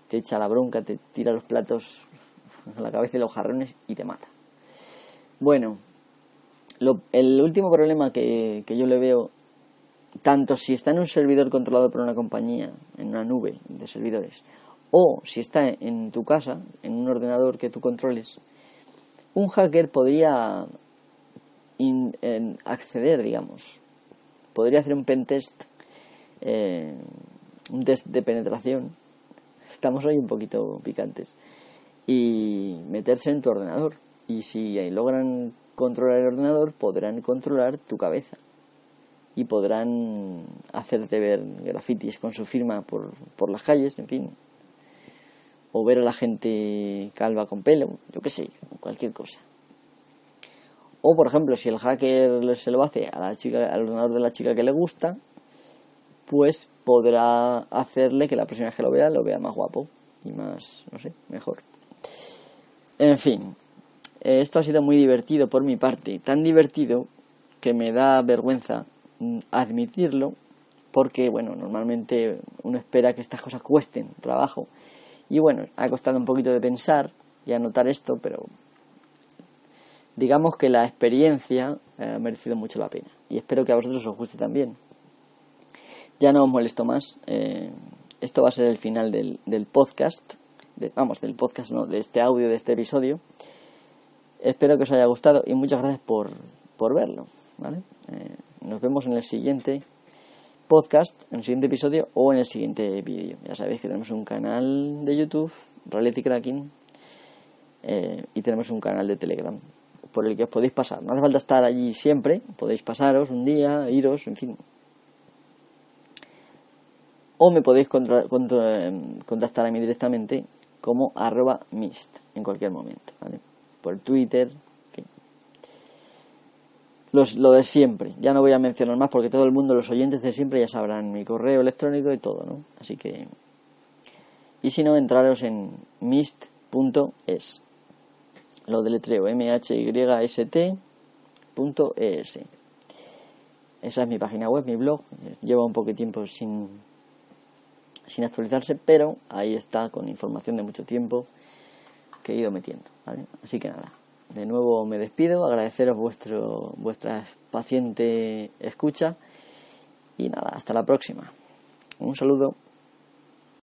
Te echa la bronca, te tira los platos a la cabeza y los jarrones y te mata. Bueno, el último problema que, que yo le veo tanto si está en un servidor controlado por una compañía, en una nube de servidores, o si está en tu casa, en un ordenador que tú controles, un hacker podría acceder, digamos, podría hacer un pentest, eh, un test de penetración, estamos hoy un poquito picantes, y meterse en tu ordenador. Y si logran controlar el ordenador, podrán controlar tu cabeza y podrán hacerte ver grafitis con su firma por, por las calles, en fin, o ver a la gente calva con pelo, yo qué sé, cualquier cosa. O por ejemplo, si el hacker se lo hace a la chica, al ordenador de la chica que le gusta, pues podrá hacerle que la próxima vez que lo vea lo vea más guapo y más, no sé, mejor. En fin, esto ha sido muy divertido por mi parte, tan divertido que me da vergüenza admitirlo porque, bueno, normalmente uno espera que estas cosas cuesten trabajo. Y bueno, ha costado un poquito de pensar y anotar esto, pero digamos que la experiencia ha merecido mucho la pena. Y espero que a vosotros os guste también. Ya no os molesto más. Eh, esto va a ser el final del, del podcast. vamos, del podcast, no, de este audio, de este episodio. Espero que os haya gustado y muchas gracias por, por verlo. ¿vale? Eh, nos vemos en el siguiente podcast, en el siguiente episodio o en el siguiente vídeo. Ya sabéis que tenemos un canal de YouTube, Reality Cracking, eh, y tenemos un canal de Telegram por el que os podéis pasar. No hace falta estar allí siempre, podéis pasaros un día, iros, en fin. O me podéis contactar a mí directamente como arroba mist en cualquier momento, ¿vale? Por Twitter. Los, lo de siempre, ya no voy a mencionar más porque todo el mundo, los oyentes de siempre ya sabrán mi correo electrónico y todo, ¿no? Así que... Y si no, entraros en mist.es lo deletreo mhyst.es. Esa es mi página web, mi blog. Lleva un poco de tiempo sin, sin actualizarse, pero ahí está con información de mucho tiempo que he ido metiendo. Así que nada, de nuevo me despido, agradeceros vuestro, vuestra paciente escucha y nada, hasta la próxima. Un saludo.